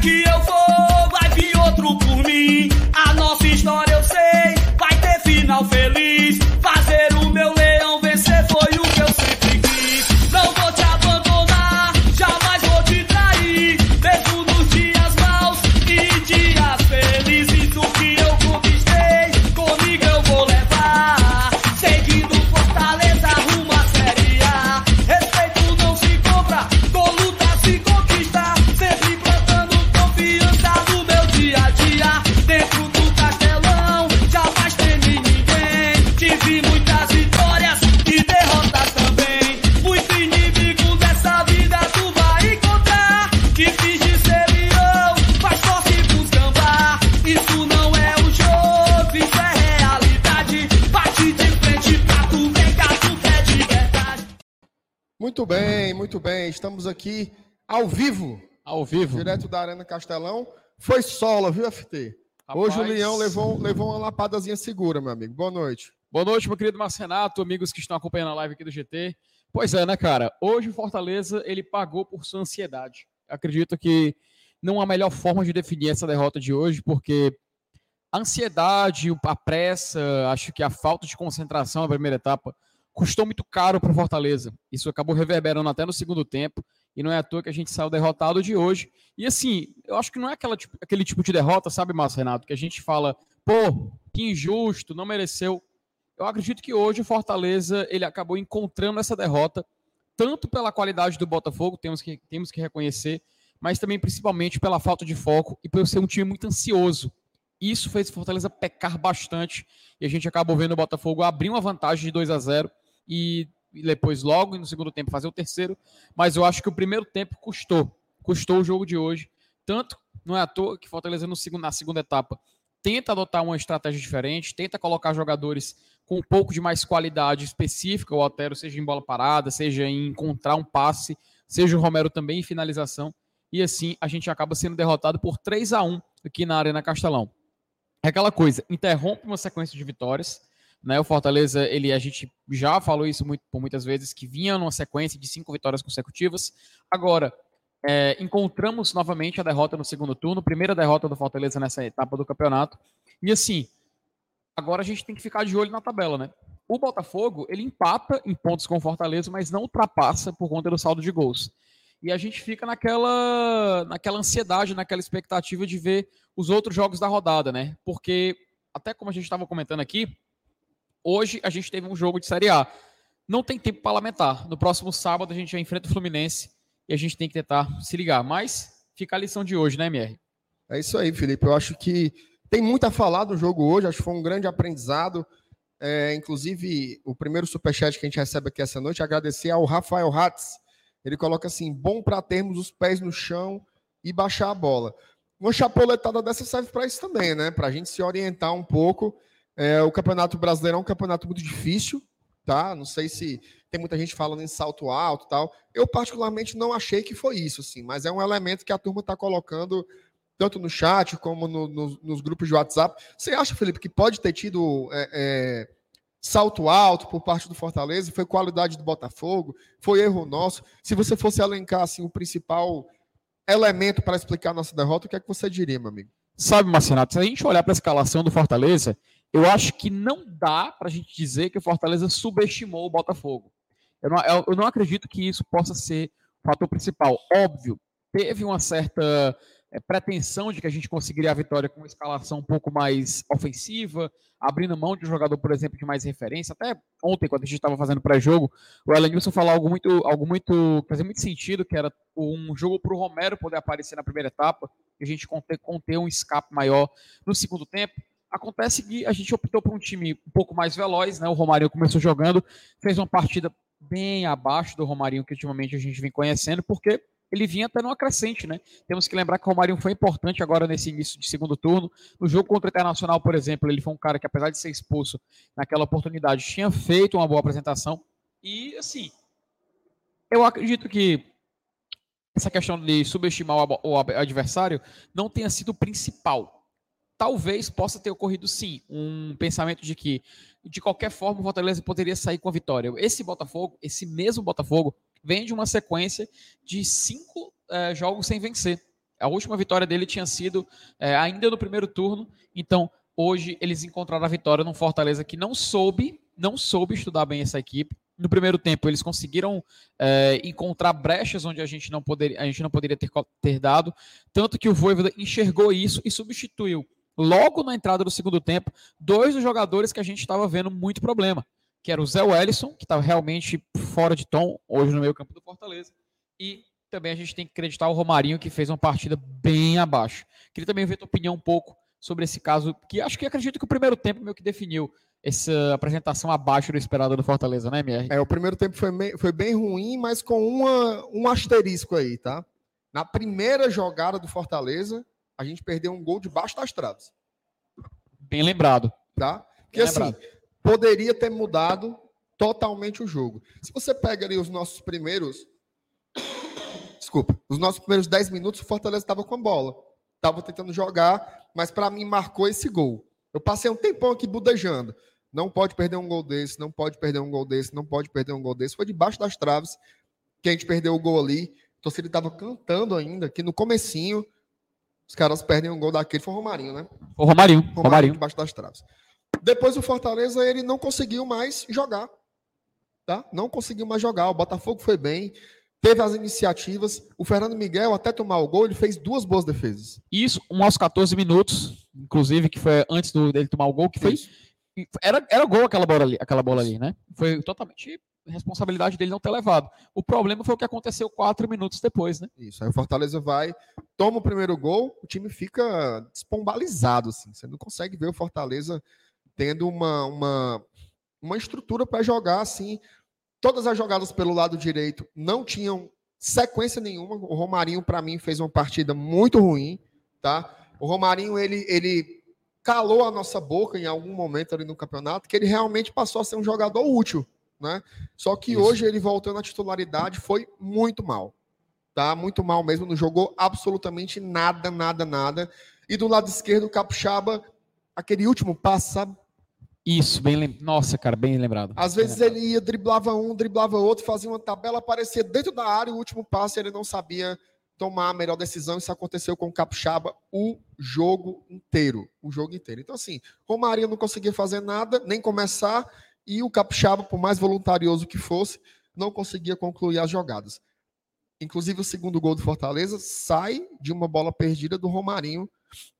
que eu for, aqui ao vivo, Ao vivo. direto da Arena Castelão. Foi sola, viu, FT? Hoje o Rapaz. Leão levou, levou uma lapadazinha segura, meu amigo. Boa noite. Boa noite, meu querido Marcenato, amigos que estão acompanhando a live aqui do GT. Pois é, né, cara? Hoje o Fortaleza, ele pagou por sua ansiedade. Acredito que não há melhor forma de definir essa derrota de hoje, porque a ansiedade, a pressa, acho que a falta de concentração na primeira etapa custou muito caro para o Fortaleza. Isso acabou reverberando até no segundo tempo, e não é à toa que a gente saiu derrotado de hoje. E assim, eu acho que não é aquela, tipo- aquele tipo de derrota, sabe, Márcio Renato, que a gente fala, pô, que injusto, não mereceu. Eu acredito que hoje o Fortaleza ele acabou encontrando essa derrota, tanto pela qualidade do Botafogo, temos que, temos que reconhecer, mas também principalmente pela falta de foco e por ser um time muito ansioso. Isso fez o Fortaleza pecar bastante e a gente acabou vendo o Botafogo abrir uma vantagem de 2 a 0 e depois logo no segundo tempo fazer o terceiro, mas eu acho que o primeiro tempo custou, custou o jogo de hoje, tanto não é à toa que Fortaleza no segundo, na segunda etapa tenta adotar uma estratégia diferente, tenta colocar jogadores com um pouco de mais qualidade específica, o Otero, seja em bola parada, seja em encontrar um passe, seja o Romero também em finalização, e assim a gente acaba sendo derrotado por 3 a 1 aqui na Arena Castelão. É aquela coisa, interrompe uma sequência de vitórias, né? O Fortaleza, ele a gente já falou isso muito, por muitas vezes, que vinha numa sequência de cinco vitórias consecutivas. Agora, é, encontramos novamente a derrota no segundo turno, primeira derrota do Fortaleza nessa etapa do campeonato. E assim, agora a gente tem que ficar de olho na tabela, né? O Botafogo, ele empata em pontos com o Fortaleza, mas não ultrapassa por conta do saldo de gols. E a gente fica naquela, naquela ansiedade, naquela expectativa de ver os outros jogos da rodada, né? Porque, até como a gente estava comentando aqui, hoje a gente teve um jogo de Série A. Não tem tempo parlamentar. No próximo sábado a gente já enfrenta o Fluminense e a gente tem que tentar se ligar. Mas fica a lição de hoje, né, MR? É isso aí, Felipe. Eu acho que tem muito a falar do jogo hoje. Acho que foi um grande aprendizado. É, inclusive, o primeiro superchat que a gente recebe aqui essa noite, agradecer ao Rafael Hatz. Ele coloca assim: bom para termos os pés no chão e baixar a bola. Uma chapoletada dessa serve para isso também, né? Para a gente se orientar um pouco. É, o Campeonato Brasileiro é um campeonato muito difícil, tá? Não sei se tem muita gente falando em salto alto e tal. Eu, particularmente, não achei que foi isso, assim, mas é um elemento que a turma está colocando tanto no chat como no- no- nos grupos de WhatsApp. Você acha, Felipe, que pode ter tido é, é, salto alto por parte do Fortaleza? Foi qualidade do Botafogo? Foi erro nosso? Se você fosse elencar assim, o principal elemento para explicar a nossa derrota, o que é que você diria, meu amigo? Sabe, Marcenato, se a gente olhar para a escalação do Fortaleza, eu acho que não dá para a gente dizer que o Fortaleza subestimou o Botafogo. Eu não, eu- não acredito que isso possa ser o fator principal. Óbvio, teve uma certa é, pretensão de que a gente conseguiria a vitória com uma escalação um pouco mais ofensiva, abrindo mão de um jogador, por exemplo, de mais referência. Até ontem, quando a gente estava fazendo pré-jogo, o Elenilson falou algo muito, algo muito, fazia muito sentido, que era um jogo para o Romero poder aparecer na primeira etapa, e a gente conter, conter um escape maior no segundo tempo. Acontece que a gente optou por um time um pouco mais veloz, né? O Romarinho começou jogando, fez uma partida bem abaixo do Romarinho que ultimamente a gente vem conhecendo, porque ele vinha até numa crescente, né? Temos que lembrar que o Romarinho foi importante agora nesse início de segundo turno. No jogo contra o Internacional, por exemplo, ele foi um cara que, apesar de ser expulso naquela oportunidade, tinha feito uma boa apresentação. E, assim, eu acredito que essa questão de subestimar o adversário não tenha sido o principal. Talvez possa ter ocorrido sim um pensamento de que, de qualquer forma, o Fortaleza poderia sair com a vitória. Esse Botafogo, esse mesmo Botafogo, vem de uma sequência de cinco eh, jogos sem vencer. A última vitória dele tinha sido é, ainda no primeiro turno. Então, hoje eles encontraram a vitória num Fortaleza que não soube, não soube estudar bem essa equipe. No primeiro tempo, eles conseguiram é, encontrar brechas onde a gente não poderia, a gente não poderia ter, ter dado. Tanto que o Voivoda enxergou isso e substituiu, logo na entrada do segundo tempo, dois dos jogadores que a gente estava vendo muito problema. Que era o Zé Wellison, que estava realmente fora de tom hoje no meio campo do Fortaleza, e também a gente tem que acreditar o Romarinho, que fez uma partida bem abaixo. Queria também ver tua opinião um pouco sobre esse caso, que acho que acredito que o primeiro tempo meio que definiu essa apresentação abaixo do esperado do Fortaleza, né, MR? É, o primeiro tempo foi, meio, foi bem ruim, mas com uma, um asterisco aí, tá? Na primeira jogada do Fortaleza, a gente perdeu um gol debaixo das traves. Bem lembrado. Tá? Porque assim, lembrado. poderia ter mudado totalmente o jogo. Se você pega ali os nossos primeiros desculpa, nos nossos primeiros 10 minutos o Fortaleza estava com a bola. Estava tentando jogar, mas para mim marcou esse gol. Eu passei um tempão aqui budejando. Não pode perder um gol desse, não pode perder um gol desse, não pode perder um gol desse. Foi debaixo das traves que a gente perdeu o gol ali. A torcida estava cantando ainda, que no comecinho os caras perdem um gol daquele. Foi o Romarinho, né? O Romarinho. Romarinho, Romarinho. debaixo das traves. Depois o Fortaleza, ele não conseguiu mais jogar. Tá? Não conseguiu mais jogar. O Botafogo foi bem teve as iniciativas. O Fernando Miguel, até tomar o gol, ele fez duas boas defesas. Isso, um aos 14 minutos, inclusive, que foi antes do, dele tomar o gol, que foi. Era, era gol aquela bola ali, aquela bola ali, né? Foi totalmente responsabilidade dele não ter levado. O problema foi o que aconteceu quatro minutos depois, né? Isso. Aí o Fortaleza vai, toma o primeiro gol, o time fica despombalizado, assim. Você não consegue ver o Fortaleza tendo uma, uma, uma estrutura para jogar assim Todas as jogadas pelo lado direito não tinham sequência nenhuma. O Romarinho, para mim, fez uma partida muito ruim. Tá? O Romarinho, ele, ele calou a nossa boca em algum momento ali no campeonato, que ele realmente passou a ser um jogador útil. Né? Só que Isso. hoje ele voltando à titularidade foi muito mal. Tá? Muito mal mesmo, não jogou absolutamente nada, nada, nada. E do lado esquerdo, o Capixaba, aquele último passo, sabe? Isso, bem lem... Nossa, cara, bem lembrado. Às bem vezes lembrado. ele ia, driblava um, driblava outro, fazia uma tabela, aparecia dentro da área, o último passe ele não sabia tomar a melhor decisão. Isso aconteceu com o Capixaba o jogo inteiro. O jogo inteiro. Então, assim, Romarinho não conseguia fazer nada, nem começar, e o Capixaba, por mais voluntarioso que fosse, não conseguia concluir as jogadas. Inclusive, o segundo gol do Fortaleza sai de uma bola perdida do Romarinho,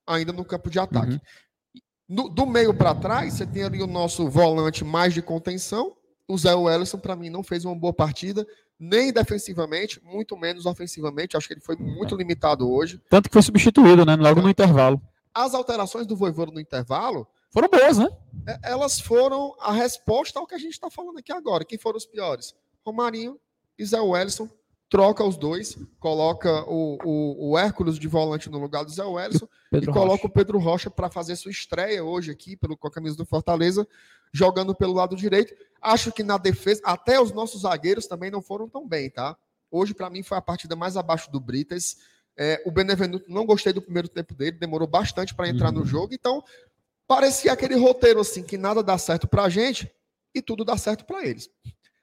ainda no campo de ataque. Uhum. No, do meio para trás, você tem ali o nosso volante mais de contenção. O Zé Wellison, para mim, não fez uma boa partida, nem defensivamente, muito menos ofensivamente. Acho que ele foi muito limitado hoje. Tanto que foi substituído, né? Logo no intervalo. As alterações do Voivoda no intervalo. Foram boas, né? É, elas foram a resposta ao que a gente está falando aqui agora. Quem foram os piores? Romarinho e Zé Wellison troca os dois, coloca o, o, o Hércules de volante no lugar do Zé Wellison e coloca Rocha. o Pedro Rocha para fazer sua estreia hoje aqui pelo, com a camisa do Fortaleza, jogando pelo lado direito. Acho que na defesa, até os nossos zagueiros também não foram tão bem, tá? Hoje, para mim, foi a partida mais abaixo do Britas. É, o Benevenuto, não gostei do primeiro tempo dele, demorou bastante para entrar uhum. no jogo, então parecia aquele roteiro assim, que nada dá certo para a gente e tudo dá certo para eles.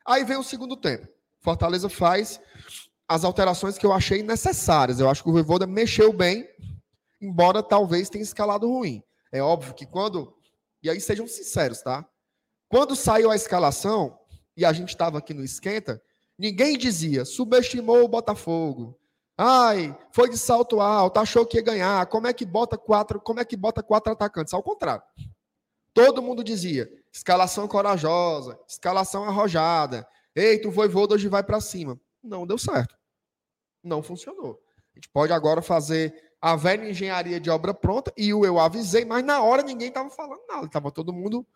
Aí vem o segundo tempo. Fortaleza faz as alterações que eu achei necessárias. Eu acho que o Voivoda mexeu bem, embora talvez tenha escalado ruim. É óbvio que quando. E aí sejam sinceros, tá? Quando saiu a escalação, e a gente estava aqui no esquenta, ninguém dizia, subestimou o Botafogo. Ai, foi de salto alto, achou que ia ganhar. Como é que bota quatro, como é que bota quatro atacantes? Ao contrário. Todo mundo dizia, escalação corajosa, escalação arrojada, Eita, o Voivoda hoje vai para cima. Não deu certo. Não funcionou. A gente pode agora fazer a velha engenharia de obra pronta e o eu avisei, mas na hora ninguém estava falando nada. Estava todo mundo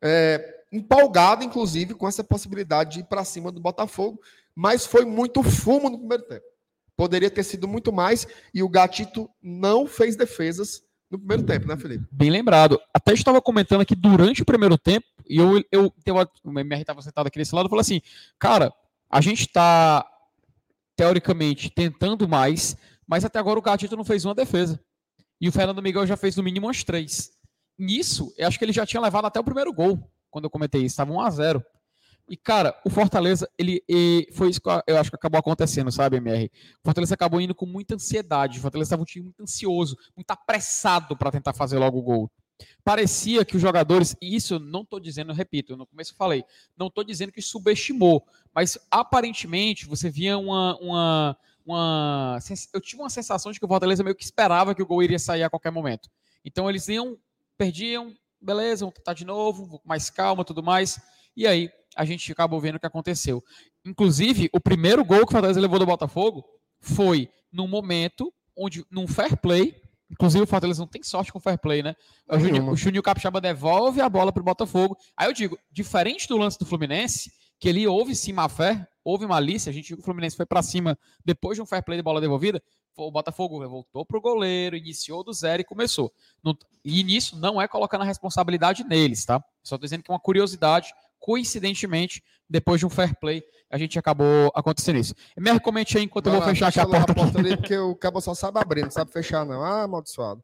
é, empolgado, inclusive, com essa possibilidade de ir para cima do Botafogo. Mas foi muito fumo no primeiro tempo. Poderia ter sido muito mais e o Gatito não fez defesas no primeiro tempo, né, Felipe? Bem lembrado. Até estava comentando aqui durante o primeiro tempo, e eu, eu, eu estava sentado aqui desse lado, e falou assim, cara, a gente está, teoricamente, tentando mais, mas até agora o Gatito não fez uma defesa. E o Fernando Miguel já fez no mínimo umas três. Nisso, eu acho que ele já tinha levado até o primeiro gol, quando eu comentei isso, estava 1 a 0 E, cara, o Fortaleza, ele, foi isso que eu acho que acabou acontecendo, sabe, MR? O Fortaleza acabou indo com muita ansiedade. O Fortaleza estava um time muito ansioso, muito apressado para tentar fazer logo o gol. Parecia que os jogadores, e isso não estou dizendo, repito, no começo eu falei, não estou dizendo que subestimou, mas aparentemente você via uma, uma, uma. Eu tive uma sensação de que o Fortaleza meio que esperava que o gol iria sair a qualquer momento. Então eles iam, perdiam, beleza, vamos tentar de novo, mais calma tudo mais. E aí a gente acabou vendo o que aconteceu. Inclusive, o primeiro gol que o Fortaleza levou do Botafogo foi num momento onde, num fair play, inclusive o Fortaleza não tem sorte com o fair play, né? O Juninho, o Juninho Capixaba devolve a bola para o Botafogo. Aí eu digo, diferente do lance do Fluminense, que ele houve sim má fé, houve malícia, a gente viu que o Fluminense foi para cima depois de um fair play de bola devolvida, o Botafogo voltou para o goleiro, iniciou do zero e começou. e nisso não é colocando a responsabilidade neles, tá? Só estou dizendo que é uma curiosidade, coincidentemente, depois de um fair play, a gente acabou acontecendo isso. Me comente aí enquanto eu vou fechar aqui a porta. A porta ali, porque o cabo só sabe abrir, não sabe fechar, não. Ah, amaldiçoado.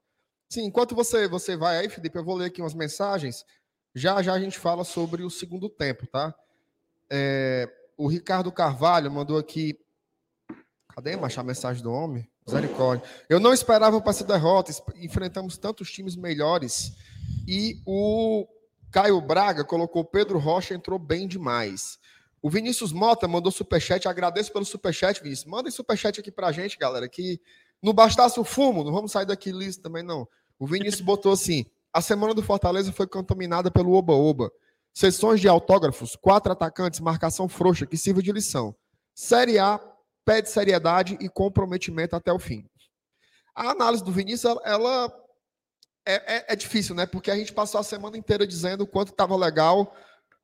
Sim, enquanto você, você vai aí, Felipe, eu vou ler aqui umas mensagens. Já já a gente fala sobre o segundo tempo, tá? É, o Ricardo Carvalho mandou aqui. Cadê macho, a mensagem do homem? Misericórdia. Eu não esperava para essa derrota. Enfrentamos tantos times melhores. E o Caio Braga colocou Pedro Rocha, entrou bem demais. O Vinícius Mota mandou superchat. Agradeço pelo superchat, Vinícius. Mandem superchat aqui pra gente, galera. Que não bastasse o fumo, não vamos sair daqui liso também, não. O Vinícius botou assim: a semana do Fortaleza foi contaminada pelo Oba-Oba. Sessões de autógrafos, quatro atacantes, marcação frouxa, que sirva de lição. Série A pede seriedade e comprometimento até o fim. A análise do Vinícius, ela é, é, é difícil, né? Porque a gente passou a semana inteira dizendo o quanto estava legal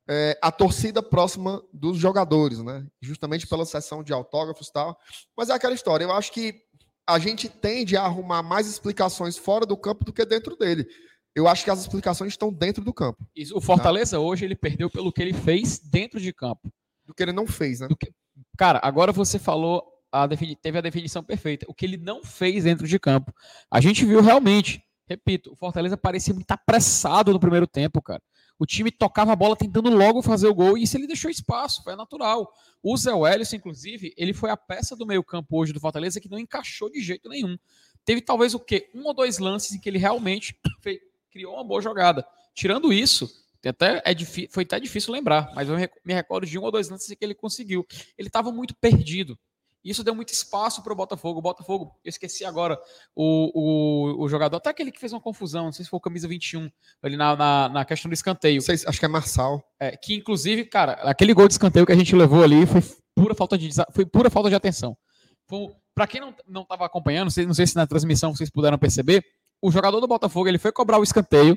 é, a torcida próxima dos jogadores, né? Justamente pela sessão de autógrafos e tal. Mas é aquela história. Eu acho que a gente tende a arrumar mais explicações fora do campo do que dentro dele. Eu acho que as explicações estão dentro do campo. Isso, o Fortaleza tá? hoje ele perdeu pelo que ele fez dentro de campo. Do que ele não fez, né? Que... Cara, agora você falou, a defini... teve a definição perfeita. O que ele não fez dentro de campo. A gente viu realmente, repito, o Fortaleza parecia muito apressado no primeiro tempo, cara. O time tocava a bola tentando logo fazer o gol e isso ele deixou espaço, foi natural. O Zé Welles, inclusive, ele foi a peça do meio-campo hoje do Fortaleza que não encaixou de jeito nenhum. Teve talvez o quê? Um ou dois lances em que ele realmente fez criou uma boa jogada. Tirando isso, até é foi até difícil lembrar, mas eu me recordo de um ou dois lances que ele conseguiu. Ele estava muito perdido. Isso deu muito espaço para o Botafogo. O Botafogo, eu esqueci agora o, o, o, jogador, até aquele que fez uma confusão, não sei se foi o camisa 21, ali na, na, na questão do escanteio. Sei, acho que é Marçal. É, que inclusive, cara, aquele gol de escanteio que a gente levou ali foi pura falta de, foi pura falta de atenção. Para quem não estava acompanhando, não sei se na transmissão vocês puderam perceber, o jogador do Botafogo ele foi cobrar o escanteio,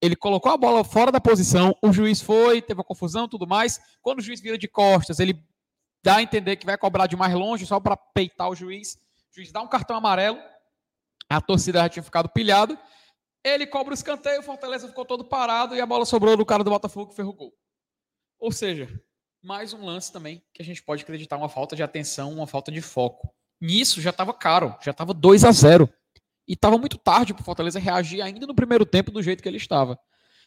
ele colocou a bola fora da posição, o juiz foi, teve uma confusão, tudo mais. Quando o juiz vira de costas, ele dá a entender que vai cobrar de mais longe só para peitar o juiz. O juiz dá um cartão amarelo, a torcida já tinha ficado pilhado. Ele cobra o escanteio, o Fortaleza ficou todo parado e a bola sobrou do cara do Botafogo que ferrou gol. Ou seja, mais um lance também que a gente pode acreditar uma falta de atenção, uma falta de foco. Nisso já estava caro, já estava 2 a 0 e estava muito tarde para o Fortaleza reagir ainda no primeiro tempo do jeito que ele estava.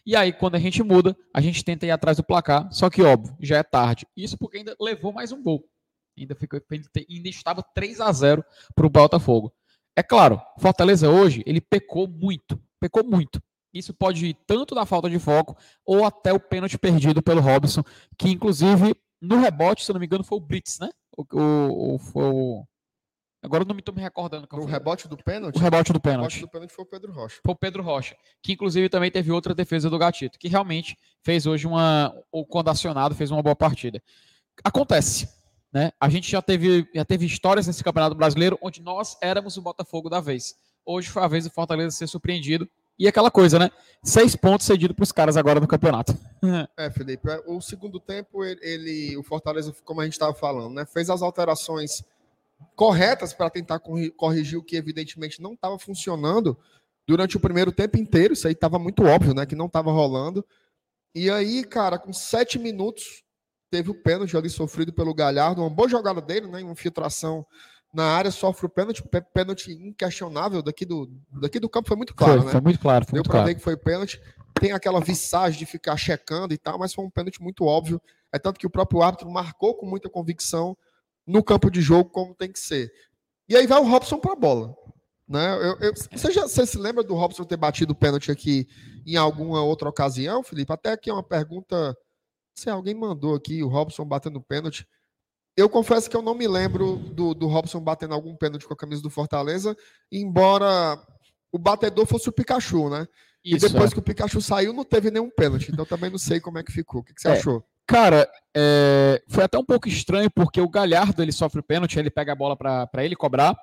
E aí, quando a gente muda, a gente tenta ir atrás do placar, só que, óbvio, já é tarde. Isso porque ainda levou mais um gol. Ainda, ficou, ainda estava 3 a 0 para o Botafogo. É claro, Fortaleza hoje, ele pecou muito. Pecou muito. Isso pode ir tanto da falta de foco ou até o pênalti perdido pelo Robson, que inclusive no rebote, se eu não me engano, foi o Brits, né? O, o, o, foi o, Agora eu não me estou me recordando. O rebote do pênalti? O rebote do pênalti. O rebote do pênalti foi o Pedro Rocha. Foi o Pedro Rocha. Que inclusive também teve outra defesa do Gatito, que realmente fez hoje uma. Ou quando acionado, fez uma boa partida. Acontece. Né? A gente já teve, já teve histórias nesse Campeonato Brasileiro onde nós éramos o Botafogo da vez. Hoje foi a vez do Fortaleza ser surpreendido. E aquela coisa, né? Seis pontos cedidos para os caras agora no campeonato. é, Felipe. É, o segundo tempo, ele, o Fortaleza, como a gente estava falando, né? Fez as alterações corretas para tentar corrigir o que evidentemente não estava funcionando durante o primeiro tempo inteiro. Isso aí estava muito óbvio, né? Que não estava rolando. E aí, cara, com sete minutos, teve o pênalti ali sofrido pelo Galhardo. Uma boa jogada dele, né? Infiltração na área, sofre o pênalti. Pênalti inquestionável daqui do, daqui do campo. Foi muito claro, foi, né? Foi muito claro. Foi Deu para ver que foi pênalti. Tem aquela visagem de ficar checando e tal, mas foi um pênalti muito óbvio. É tanto que o próprio árbitro marcou com muita convicção no campo de jogo como tem que ser. E aí vai o Robson para a bola. Né? Eu, eu, você, já, você se lembra do Robson ter batido o pênalti aqui em alguma outra ocasião, Felipe? Até aqui é uma pergunta. Se alguém mandou aqui o Robson batendo pênalti. Eu confesso que eu não me lembro do, do Robson batendo algum pênalti com a camisa do Fortaleza, embora o batedor fosse o Pikachu, né? Isso, e depois é. que o Pikachu saiu, não teve nenhum pênalti. Então também não sei como é que ficou. O que, que você é, achou? Cara, é, foi até um pouco estranho, porque o Galhardo ele sofre o pênalti, ele pega a bola para ele cobrar,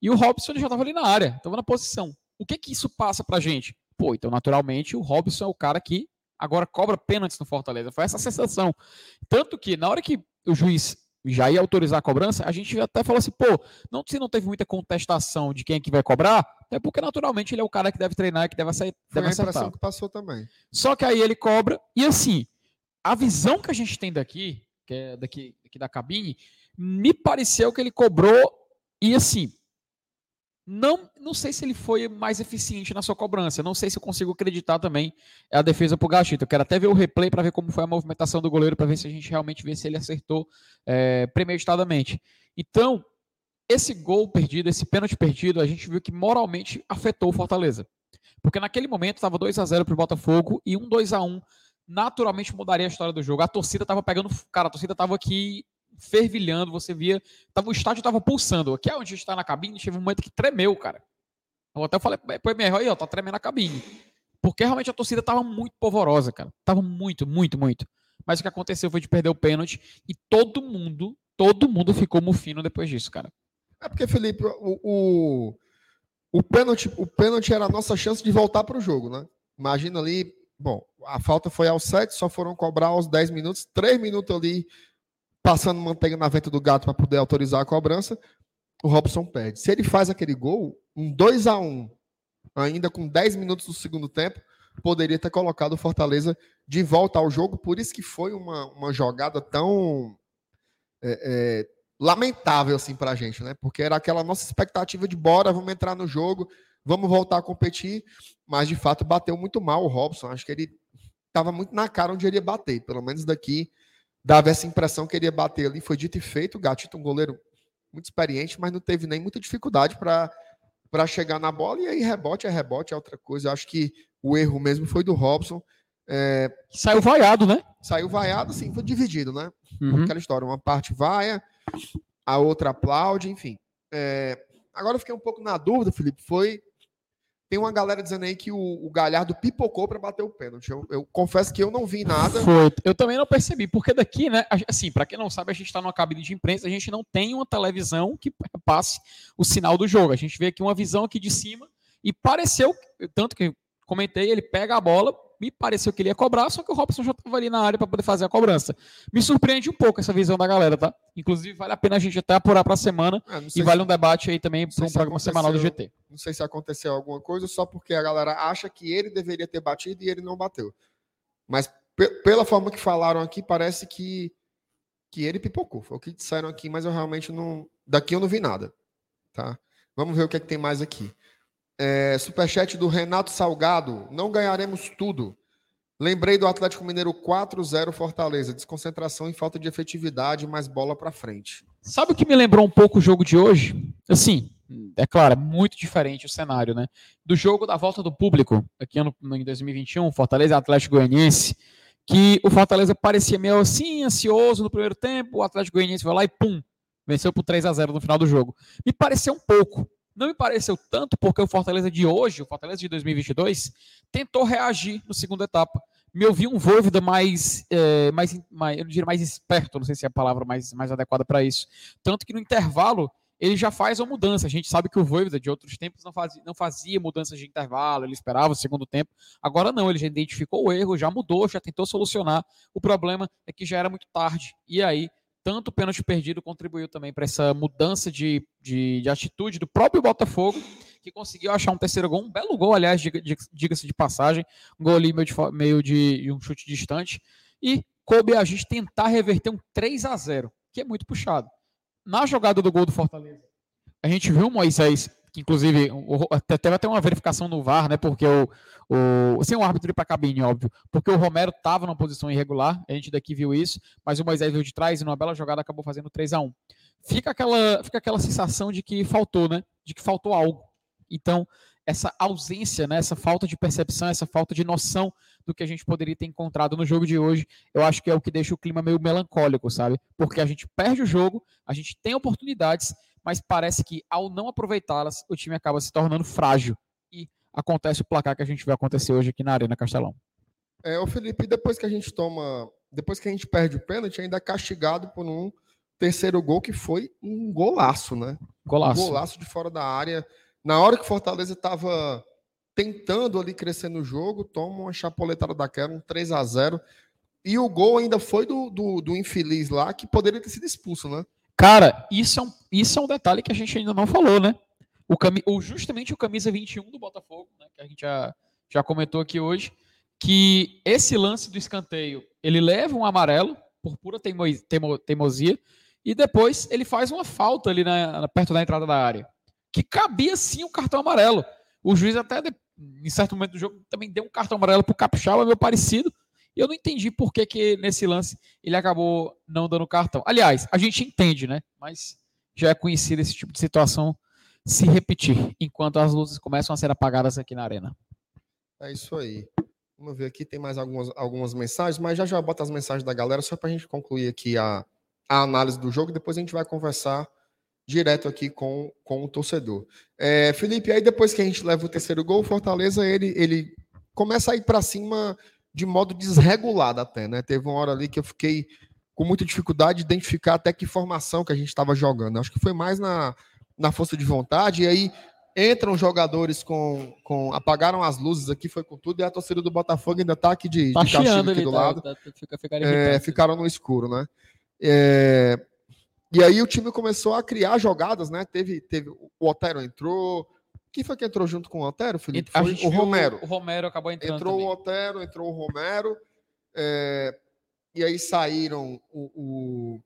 e o Robson ele já estava ali na área, estava na posição. O que que isso passa pra gente? Pô, então naturalmente o Robson é o cara que agora cobra pênaltis no Fortaleza. Foi essa a sensação. Tanto que na hora que o juiz já ia autorizar a cobrança, a gente até falou assim, pô, não, se não teve muita contestação de quem é que vai cobrar, é porque naturalmente ele é o cara que deve treinar, que deve aceitar. Foi deve a impressão que passou também. Só que aí ele cobra, e assim, a visão que a gente tem daqui, que é daqui, daqui da cabine, me pareceu que ele cobrou, e assim, não, não sei se ele foi mais eficiente na sua cobrança. Não sei se eu consigo acreditar também a defesa para o Gachito. Eu quero até ver o replay para ver como foi a movimentação do goleiro, para ver se a gente realmente vê se ele acertou é, premeditadamente. Então, esse gol perdido, esse pênalti perdido, a gente viu que moralmente afetou o Fortaleza. Porque naquele momento estava 2 a 0 para o Botafogo e um 2 a 1 naturalmente mudaria a história do jogo. A torcida estava pegando. Cara, a torcida estava aqui fervilhando, você via. Tava, o estádio estava pulsando. Aqui é onde a gente está na cabine, teve um momento que tremeu, cara. Eu até falei, põe minha aí, ó, tá tremendo a cabine. Porque realmente a torcida estava muito polvorosa, cara. Tava muito, muito, muito. Mas o que aconteceu foi de perder o pênalti e todo mundo, todo mundo ficou mufino depois disso, cara. É porque, Felipe, o, o, o, pênalti, o pênalti era a nossa chance de voltar para o jogo, né? Imagina ali, bom, a falta foi aos 7, só foram cobrar aos 10 minutos, 3 minutos ali passando manteiga na venta do gato para poder autorizar a cobrança, o Robson perde. Se ele faz aquele gol, um 2 a 1 ainda com 10 minutos do segundo tempo, poderia ter colocado o Fortaleza de volta ao jogo. Por isso que foi uma, uma jogada tão é, é, lamentável assim para a gente, né? Porque era aquela nossa expectativa de bora, vamos entrar no jogo, vamos voltar a competir. Mas de fato bateu muito mal o Robson. Acho que ele estava muito na cara onde ele ia bater. Pelo menos daqui dava essa impressão que ele ia bater ali. Foi dito e feito. O Gatito, um goleiro muito experiente, mas não teve nem muita dificuldade para chegar na bola. E aí, rebote é rebote, é outra coisa. Eu acho que o erro mesmo foi do Robson. É... Saiu vaiado, né? Saiu vaiado, sim, foi dividido, né? Uhum. Aquela história. Uma parte vaia, a outra aplaude, enfim. É... Agora eu fiquei um pouco na dúvida, Felipe. Foi tem uma galera dizendo aí que o, o Galhardo pipocou para bater o pênalti. Eu, eu, confesso que eu não vi nada. Foi. Eu também não percebi, porque daqui, né? Assim, para quem não sabe, a gente está numa cabine de imprensa, a gente não tem uma televisão que passe o sinal do jogo. A gente vê aqui uma visão aqui de cima e pareceu, tanto que comentei, ele pega a bola, me pareceu que ele ia cobrar, só que o Robson já estava ali na área para poder fazer a cobrança. Me surpreende um pouco essa visão da galera, tá? Inclusive, vale a pena a gente até apurar para a semana é, e vale se... um debate aí também para um programa semanal do GT. Não sei se aconteceu alguma coisa, só porque a galera acha que ele deveria ter batido e ele não bateu. Mas pela forma que falaram aqui, parece que, que ele pipocou. Foi o que disseram aqui, mas eu realmente não. Daqui eu não vi nada. Tá? Vamos ver o que, é que tem mais aqui. É, superchat do Renato Salgado. Não ganharemos tudo. Lembrei do Atlético Mineiro 4-0 Fortaleza. Desconcentração e falta de efetividade, mais bola para frente. Sabe o que me lembrou um pouco o jogo de hoje? Assim, é claro, é muito diferente o cenário, né? Do jogo da volta do público, aqui no, em 2021, Fortaleza Atlético Goianiense, que o Fortaleza parecia meio assim, ansioso no primeiro tempo, o Atlético Goianiense foi lá e pum, venceu por 3 a 0 no final do jogo. Me pareceu um pouco. Não me pareceu tanto porque o Fortaleza de hoje, o Fortaleza de 2022, tentou reagir no segunda etapa. Me ouvi um Voivoda mais, é, mais, mais, eu diria mais esperto, não sei se é a palavra mais, mais adequada para isso. Tanto que no intervalo ele já faz uma mudança. A gente sabe que o Voivoda de outros tempos não fazia, não fazia mudanças de intervalo, ele esperava o segundo tempo. Agora não, ele já identificou o erro, já mudou, já tentou solucionar. O problema é que já era muito tarde. E aí tanto o pênalti perdido contribuiu também para essa mudança de, de, de, atitude do próprio Botafogo, que conseguiu achar um terceiro gol, um belo gol, aliás, diga-se de passagem, um gol ali meio de, meio de um chute distante, e coube a gente tentar reverter um 3 a 0 que é muito puxado. Na jogada do gol do Fortaleza, a gente viu o Moisés que inclusive até, teve até uma verificação no VAR, né? Porque o, o sem o árbitro ir para a cabine, óbvio, porque o Romero estava numa posição irregular, a gente daqui viu isso, mas o Moisés veio de trás e numa bela jogada acabou fazendo 3 a 1 Fica aquela, fica aquela sensação de que faltou, né? De que faltou algo. Então, essa ausência, né, essa falta de percepção, essa falta de noção do que a gente poderia ter encontrado no jogo de hoje, eu acho que é o que deixa o clima meio melancólico, sabe? Porque a gente perde o jogo, a gente tem oportunidades, mas parece que ao não aproveitá-las, o time acaba se tornando frágil. E acontece o placar que a gente vai acontecer hoje aqui na Arena Castelão. É, o Felipe, depois que a gente toma, depois que a gente perde o pênalti, ainda é castigado por um terceiro gol que foi um golaço, né? Golaço. Um golaço de fora da área. Na hora que o Fortaleza estava tentando ali crescer no jogo, toma uma chapoletada daquela, um 3 a 0 E o gol ainda foi do, do, do infeliz lá, que poderia ter sido expulso, né? Cara, isso é um, isso é um detalhe que a gente ainda não falou, né? O, cami o justamente o camisa 21 do Botafogo, né, que a gente já, já comentou aqui hoje, que esse lance do escanteio, ele leva um amarelo por pura teimo, teimo, teimosia, e depois ele faz uma falta ali na, perto da entrada da área, que cabia sim um cartão amarelo. O juiz até, em certo momento do jogo, também deu um cartão amarelo para o Capixaba, meio parecido, e eu não entendi por que, que nesse lance ele acabou não dando cartão. Aliás, a gente entende, né? Mas já é conhecido esse tipo de situação se repetir enquanto as luzes começam a ser apagadas aqui na arena. É isso aí. Vamos ver aqui, tem mais algumas, algumas mensagens, mas já já bota as mensagens da galera só para a gente concluir aqui a, a análise do jogo depois a gente vai conversar direto aqui com, com o torcedor. É, Felipe, aí depois que a gente leva o terceiro gol, Fortaleza ele, ele começa a ir para cima de modo desregulado até, né? Teve uma hora ali que eu fiquei com muita dificuldade de identificar até que formação que a gente estava jogando. Acho que foi mais na, na força de vontade, e aí entram jogadores com, com. apagaram as luzes aqui, foi com tudo, e a torcida do Botafogo ainda está aqui de, tá de castigo aqui do tá, lado. Tá, fica, fica é, ficaram no escuro, né? É, e aí o time começou a criar jogadas, né? Teve, teve o Otero entrou, quem foi que entrou junto com o Otero, Felipe? Foi o Romero. O Romero acabou entrando. Entrou também. o Otero, entrou o Romero. É, e aí saíram o, o,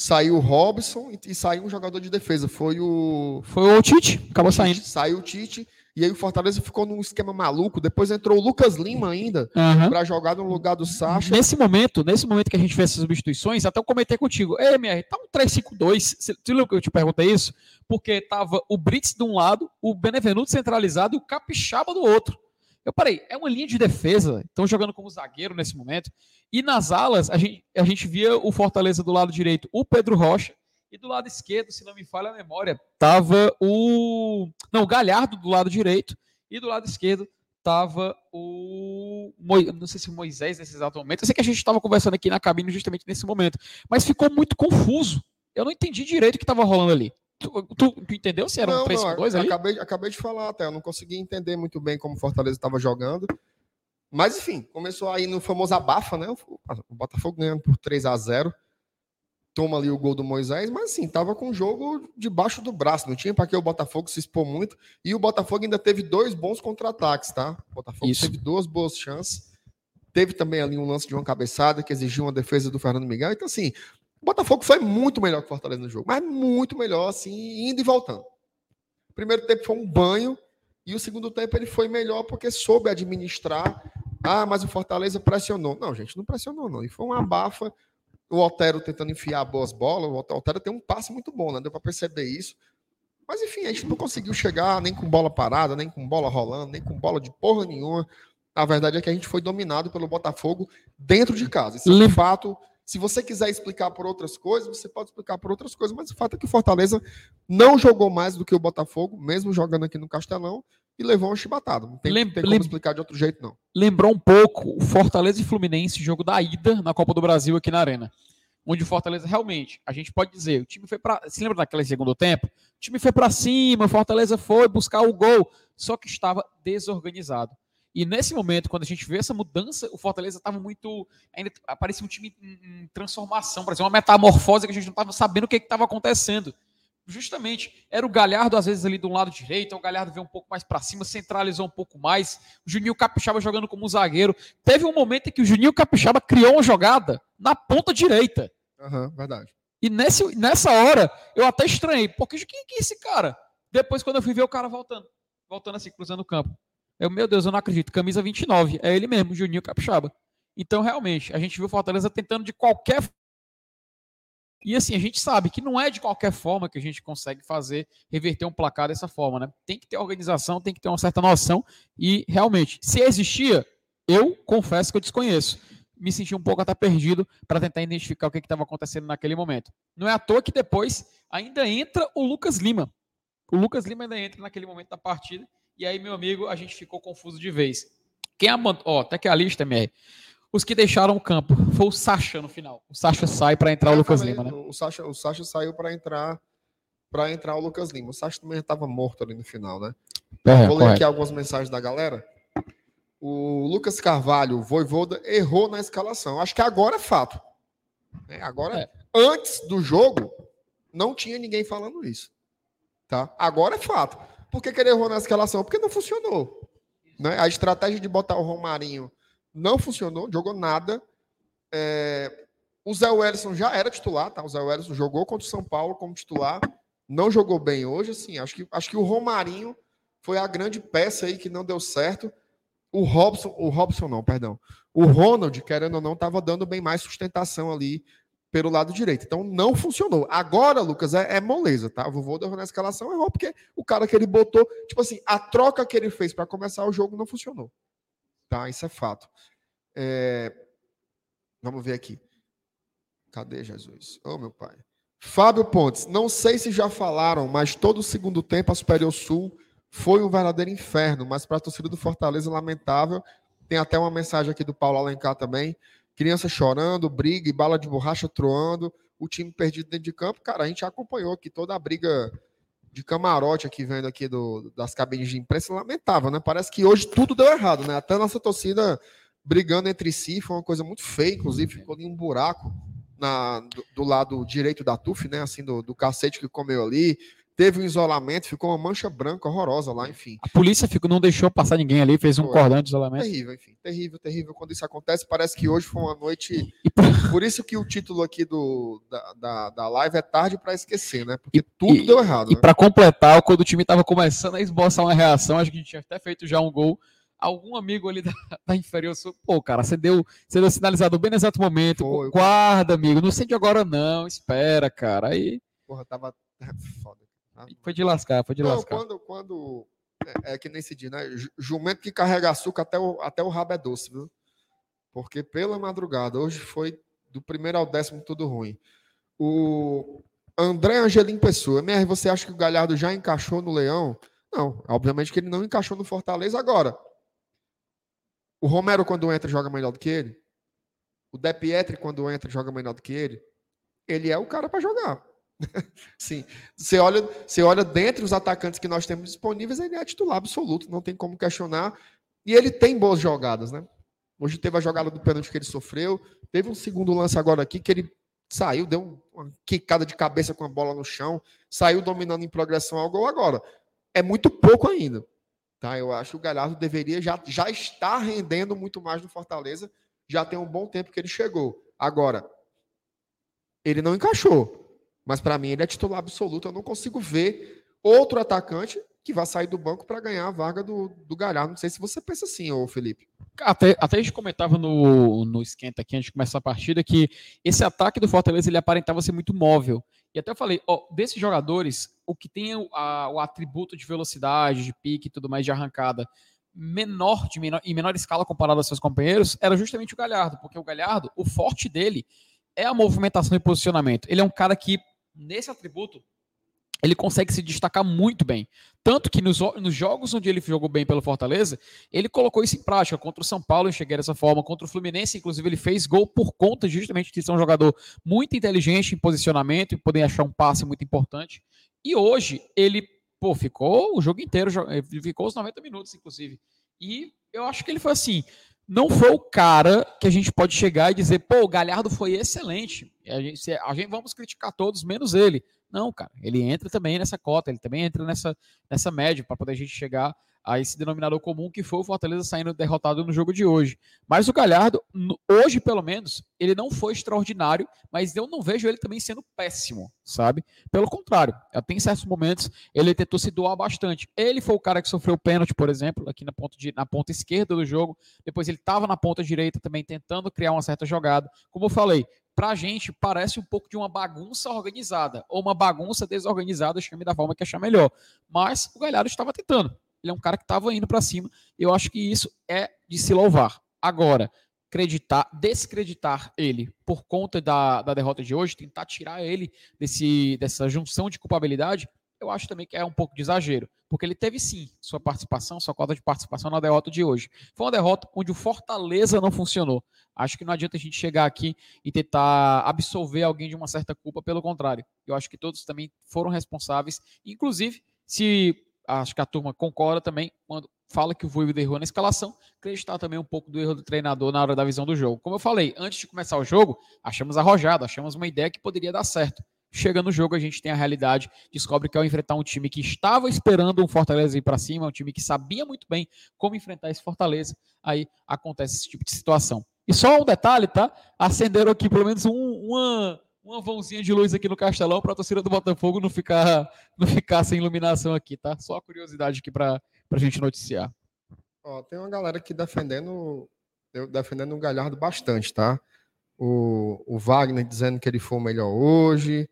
Saiu o Robson e, e, saiu um jogador de defesa. Foi o. Foi o Tite, acabou saindo. Saiu o Tite. E aí o Fortaleza ficou num esquema maluco. Depois entrou o Lucas Lima ainda uhum. para jogar no lugar do Sacha. Nesse momento, nesse momento que a gente fez essas substituições, até eu comentei contigo, Ei, MR, tá um 3-5-2. Você lembra que eu te perguntei isso? Porque tava o Brits de um lado, o Benevenuto centralizado e o Capixaba do outro. Eu parei, é uma linha de defesa, estão jogando como zagueiro nesse momento. E nas alas, a gente, a gente via o Fortaleza do lado direito, o Pedro Rocha, e do lado esquerdo, se não me falha a memória, tava o. Não, o Galhardo do lado direito. E do lado esquerdo tava o. Não sei se o Moisés nesse exato momento. Eu sei que a gente estava conversando aqui na cabine justamente nesse momento. Mas ficou muito confuso. Eu não entendi direito o que estava rolando ali. Tu, tu, tu, entendeu se era não, um 3 não, 2 ali? Acabei, acabei de falar até. Eu não consegui entender muito bem como o Fortaleza estava jogando. Mas, enfim, começou aí no famoso abafa, né? O Botafogo ganhando por 3 a 0 toma ali o gol do Moisés, mas assim, tava com o jogo debaixo do braço, não tinha para que o Botafogo se expor muito, e o Botafogo ainda teve dois bons contra-ataques, tá? O Botafogo Isso. teve duas boas chances, teve também ali um lance de uma cabeçada que exigiu uma defesa do Fernando Miguel, então assim, o Botafogo foi muito melhor que o Fortaleza no jogo, mas muito melhor, assim, indo e voltando. O primeiro tempo foi um banho, e o segundo tempo ele foi melhor porque soube administrar, ah, mas o Fortaleza pressionou. Não, gente, não pressionou não, e foi uma abafa, o Otero tentando enfiar boas bolas. O Otero tem um passe muito bom, né? Deu para perceber isso. Mas enfim, a gente não conseguiu chegar nem com bola parada, nem com bola rolando, nem com bola de porra nenhuma. A verdade é que a gente foi dominado pelo Botafogo dentro de casa. Isso é um fato. Se você quiser explicar por outras coisas, você pode explicar por outras coisas, mas o fato é que o Fortaleza não jogou mais do que o Botafogo, mesmo jogando aqui no Castelão, e levou uma chibatada. Não tem, tem como explicar de outro jeito, não. Lembrou um pouco o Fortaleza e Fluminense, jogo da ida na Copa do Brasil aqui na Arena. Onde o Fortaleza realmente, a gente pode dizer, o time foi para. Se lembra daquele segundo tempo? O time foi para cima, o Fortaleza foi buscar o gol, só que estava desorganizado. E nesse momento, quando a gente vê essa mudança, o Fortaleza estava muito. Ainda parecia um time em, transformação, parecia uma metamorfose que a gente não estava sabendo o que estava acontecendo. Justamente, era o Galhardo, às vezes, ali do lado direito, o Galhardo veio um pouco mais para cima, centralizou um pouco mais. O Juninho Capixaba jogando como zagueiro. Teve um momento em que o Juninho Capixaba criou uma jogada na ponta direita. Uhum, verdade. E nesse, nessa hora, eu até estranhei, porque quem é esse cara? Depois, quando eu fui ver o cara voltando, voltando assim, cruzando o campo. Eu, meu Deus, eu não acredito. Camisa 29. É ele mesmo, Juninho Capixaba. Então, realmente, a gente viu o Fortaleza tentando de qualquer e assim, a gente sabe que não é de qualquer forma que a gente consegue fazer, reverter um placar dessa forma, né? Tem que ter organização, tem que ter uma certa noção. E realmente, se existia, eu confesso que eu desconheço. Me senti um pouco até perdido para tentar identificar o que estava acontecendo naquele momento. Não é à toa que depois ainda entra o Lucas Lima. O Lucas Lima ainda entra naquele momento da partida. E aí, meu amigo, a gente ficou confuso de vez. Quem abandona. Ó, até que a lista, MR. Os que deixaram o campo foi o Sacha no final. O Sacha sai para entrar o Lucas Lima, né? O Sacha, o Sacha saiu para entrar para entrar o Lucas Lima. O Sacha também estava morto ali no final, né? É, Vou ler correto. aqui algumas mensagens da galera. O Lucas Carvalho, o Voivoda, errou na escalação. Acho que agora é fato. É, agora, é. antes do jogo, não tinha ninguém falando isso. Tá? Agora é fato. Por que, que ele errou na escalação? Porque não funcionou. Né? A estratégia de botar o Romarinho não funcionou, jogou nada. É, o Zé Wellison já era titular, tá? O Zé Wellison jogou contra o São Paulo como titular, não jogou bem hoje, assim. Acho que, acho que o Romarinho foi a grande peça aí que não deu certo. O Robson, o Robson não, perdão. O Ronald, querendo ou não, estava dando bem mais sustentação ali pelo lado direito. Então não funcionou. Agora, Lucas, é, é moleza, tá? O vovô na escalação errou porque o cara que ele botou, tipo assim, a troca que ele fez para começar o jogo não funcionou. Tá? Isso é fato. É... Vamos ver aqui. Cadê Jesus? Oh, meu pai. Fábio Pontes, não sei se já falaram, mas todo o segundo tempo a Superior Sul foi um verdadeiro inferno, mas para a torcida do Fortaleza, lamentável. Tem até uma mensagem aqui do Paulo Alencar também. Criança chorando, briga e bala de borracha troando, o time perdido dentro de campo. Cara, a gente acompanhou aqui toda a briga de camarote aqui vendo aqui do, das cabines de imprensa, lamentável, né? Parece que hoje tudo deu errado, né? Até nossa torcida brigando entre si, foi uma coisa muito feia, inclusive ficou em um buraco na, do, do, lado direito da TUF, né? Assim, do, do cacete que comeu ali. Teve um isolamento, ficou uma mancha branca horrorosa lá, enfim. A polícia ficou, não deixou passar ninguém ali, fez um foi. cordão de isolamento. Terrível, enfim. Terrível, terrível quando isso acontece. Parece que hoje foi uma noite. Por isso que o título aqui do, da, da, da live é tarde para esquecer, né? Porque tudo e, deu errado. E né? para completar, quando o time estava começando a esboçar uma reação, acho que a gente tinha até feito já um gol algum amigo ali da, da inferior, pô, cara, você deu, você deu sinalizado bem no exato momento, Foi, guarda, amigo, não sente agora não, espera, cara, aí... Porra, tava foda. Foi de lascar, foi de não, lascar. Quando, quando, é, é, que nesse dia, né, jumento que carrega açúcar até o, até o rabo é doce, viu? Porque pela madrugada, hoje foi do primeiro ao décimo tudo ruim. O André Angelim Pessoa, MR, você acha que o Galhardo já encaixou no Leão? Não, obviamente que ele não encaixou no Fortaleza agora. O Romero, quando entra, joga melhor do que ele. O De Pietri, quando entra, joga melhor do que ele. Ele é o cara para jogar. Sim. Você olha, você olha dentre os atacantes que nós temos disponíveis, ele é titular absoluto, não tem como questionar. E ele tem boas jogadas, né? Hoje teve a jogada do pênalti que ele sofreu. Teve um segundo lance agora aqui que ele saiu, deu uma quicada de cabeça com a bola no chão, saiu dominando em progressão ao gol agora. É muito pouco ainda. Tá? Eu acho que o Galhardo deveria já, já estar rendendo muito mais no Fortaleza. Já tem um bom tempo que ele chegou. Agora, ele não encaixou. Mas para mim ele é titular absoluto. Eu não consigo ver outro atacante que vá sair do banco para ganhar a vaga do, do Galhardo. Não sei se você pensa assim, ô Felipe. Até, até a gente comentava no, no esquenta aqui antes de começar a partida que esse ataque do Fortaleza ele aparentava ser muito móvel. E até eu falei, ó, desses jogadores, o que tem o, a, o atributo de velocidade, de pique e tudo mais de arrancada menor, de menor, em menor escala comparado aos seus companheiros, era justamente o Galhardo, porque o Galhardo, o forte dele é a movimentação e posicionamento. Ele é um cara que, nesse atributo, ele consegue se destacar muito bem. Tanto que nos, nos, jogos onde ele jogou bem pelo Fortaleza, ele colocou isso em prática. Contra o São Paulo, eu cheguei dessa forma. Contra o Fluminense, inclusive, ele fez gol por conta justamente de ser um jogador muito inteligente em posicionamento e poder achar um passe muito importante. E hoje, ele pô, ficou o jogo inteiro, ficou os 90 minutos, inclusive. E eu acho que ele foi assim. Não foi o cara que a gente pode chegar e dizer, pô, o Galhardo foi excelente. A gente, a gente vamos criticar todos, menos ele. Não, cara, ele entra também nessa cota, ele também entra nessa, nessa média para poder a gente chegar a esse denominador comum que foi o Fortaleza saindo derrotado no jogo de hoje. Mas o Galhardo, hoje pelo menos, ele não foi extraordinário, mas eu não vejo ele também sendo péssimo, sabe? Pelo contrário, até em certos momentos ele tentou se doar bastante. Ele foi o cara que sofreu o pênalti, por exemplo, aqui na ponta, de, na ponta esquerda do jogo. Depois ele estava na ponta direita também tentando criar uma certa jogada. Como eu falei, pra gente parece um pouco de uma bagunça organizada, ou uma bagunça desorganizada, chame da forma que achar melhor. Mas o Galhardo estava tentando. Ele é um cara que estava indo para cima. Eu acho que isso é de se louvar. Agora, acreditar, descreditar ele por conta da, da derrota de hoje, tentar tirar ele desse, dessa junção de culpabilidade, eu acho também que é um pouco de exagero, porque ele teve sim sua participação, sua cota de participação na derrota de hoje. Foi uma derrota onde o Fortaleza não funcionou. Acho que não adianta a gente chegar aqui e tentar absolver alguém de uma certa culpa, pelo contrário. Eu acho que todos também foram responsáveis, inclusive se acho que a turma concorda também quando fala que o Voivoda errou na escalação, acreditar também um pouco do erro do treinador na hora da visão do jogo. Como eu falei, antes de começar o jogo, achamos arrojado, achamos uma ideia que poderia dar certo. Chega no jogo, a gente tem a realidade, descobre que ao enfrentar um time que estava esperando um Fortaleza ir para cima, um time que sabia muito bem como enfrentar esse Fortaleza, aí acontece esse tipo de situação. E só um detalhe, tá? Acenderam aqui pelo menos um, uma, uma vãozinha de luz aqui no Castelão para a torcida do Botafogo não ficar, não ficar sem iluminação aqui, tá? Só a curiosidade aqui para a gente noticiar. Ó, tem uma galera aqui defendendo, defendendo o Galhardo bastante, tá? O, o Wagner dizendo que ele foi o melhor hoje.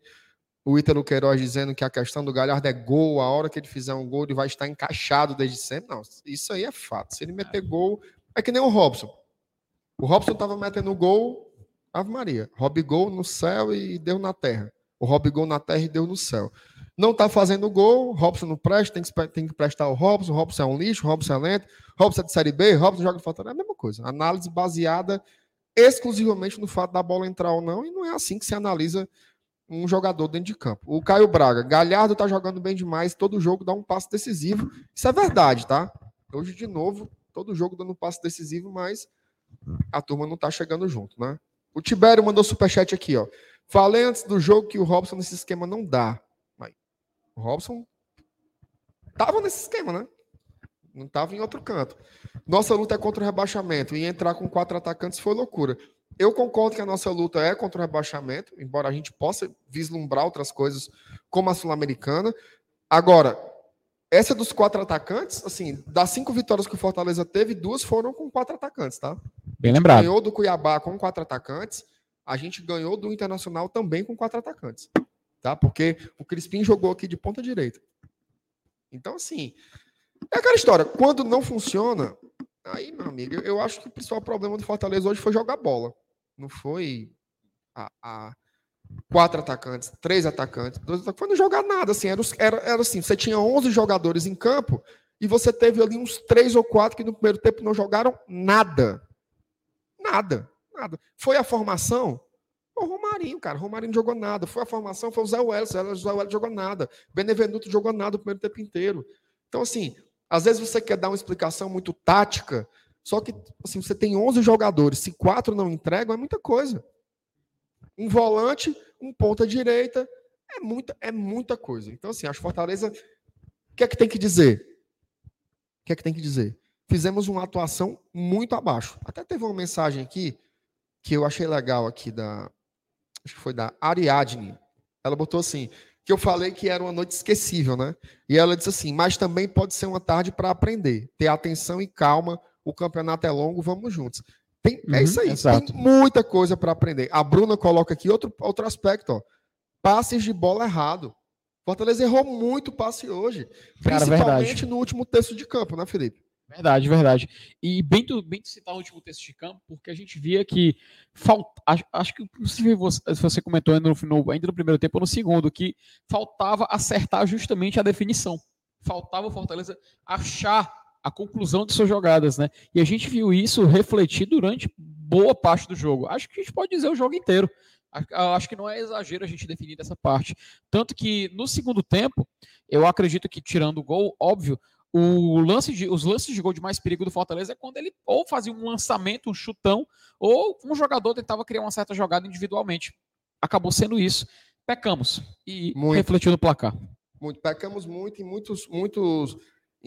O Ítalo Queiroz dizendo que a questão do Galhardo é gol, a hora que ele fizer um gol, ele vai estar encaixado desde sempre. Não, isso aí é fato. Se ele meter gol, é que nem o Robson. O Robson estava metendo gol, Ave Maria. Robigol no céu e deu na terra. O Robigol na terra e deu no céu. Não está fazendo gol, Robson não presta, tem que, tem que prestar o Robson, Robson é um lixo, Robson é lento, Robson é de Série B, Robson joga Fortaleza, é a mesma coisa. Análise baseada exclusivamente no fato da bola entrar ou não, e não é assim que se analisa um jogador dentro de campo. O Caio Braga, Galhardo está jogando bem demais, todo jogo dá um passo decisivo. Isso é verdade, tá? Hoje, de novo, todo jogo dando um passo decisivo, mas a turma não está chegando junto, né? O Tibério mandou superchat aqui, ó. Falei antes do jogo que o Robson nesse esquema não dá. Mas o Robson tava nesse esquema, né? Não tava em outro canto. Nossa luta é contra o rebaixamento e entrar com quatro atacantes foi loucura. Eu concordo que a nossa luta é contra o rebaixamento, embora a gente possa vislumbrar outras coisas como a Sul-Americana. Agora, essa dos quatro atacantes, assim, das cinco vitórias que o Fortaleza teve, duas foram com quatro atacantes, tá? Bem lembrado. Ganhou do Cuiabá com quatro atacantes. A gente ganhou do Internacional também com quatro atacantes. Tá? Porque o Crispim jogou aqui de ponta direita. Então, assim, é aquela história. Quando não funciona, aí, meu amigo, eu acho que o principal problema do Fortaleza hoje foi jogar bola. Não foi a, a quatro atacantes, três atacantes, dois atacantes. Foi não jogar nada. Assim, era, era, era assim: você tinha 11 jogadores em campo e você teve ali uns três ou quatro que no primeiro tempo não jogaram nada. Nada, nada. Foi a formação? O Romarinho, cara. O Romarinho jogou nada. Foi a formação, foi o Zé Welles. O Zé Welles jogou nada. Benevenuto jogou nada o primeiro tempo inteiro. Então, assim, às vezes você quer dar uma explicação muito tática, só que assim, você tem 11 jogadores. Se quatro não entregam, é muita coisa. Um volante, um ponta direita, é muita, é muita coisa. Então, assim, acho Fortaleza. O que é que tem que dizer? O que é que tem que dizer? Fizemos uma atuação muito abaixo. Até teve uma mensagem aqui que eu achei legal aqui da acho que foi da Ariadne. Ela botou assim, que eu falei que era uma noite esquecível, né? E ela disse assim: "Mas também pode ser uma tarde para aprender, ter atenção e calma, o campeonato é longo, vamos juntos". Tem, é uhum, é isso aí, exato. tem muita coisa para aprender. A Bruna coloca aqui outro, outro aspecto, ó. Passes de bola errado. Fortaleza errou muito passe hoje, Cara, principalmente verdade. no último terço de campo, né, Felipe? Verdade, verdade. E bem tu, bem tu citar o último texto de campo, porque a gente via que falta. Acho, acho que inclusive você, você comentou ainda no, ainda no primeiro tempo ou no segundo, que faltava acertar justamente a definição. Faltava o Fortaleza achar a conclusão de suas jogadas, né? E a gente viu isso refletir durante boa parte do jogo. Acho que a gente pode dizer o jogo inteiro. Acho que não é exagero a gente definir dessa parte. Tanto que no segundo tempo, eu acredito que tirando o gol, óbvio, o lance de, os lances de gol de mais perigo do Fortaleza é quando ele ou fazia um lançamento, um chutão, ou um jogador tentava criar uma certa jogada individualmente. Acabou sendo isso. Pecamos. E muito. refletiu no placar. Muito. Pecamos muito em muitos, muitos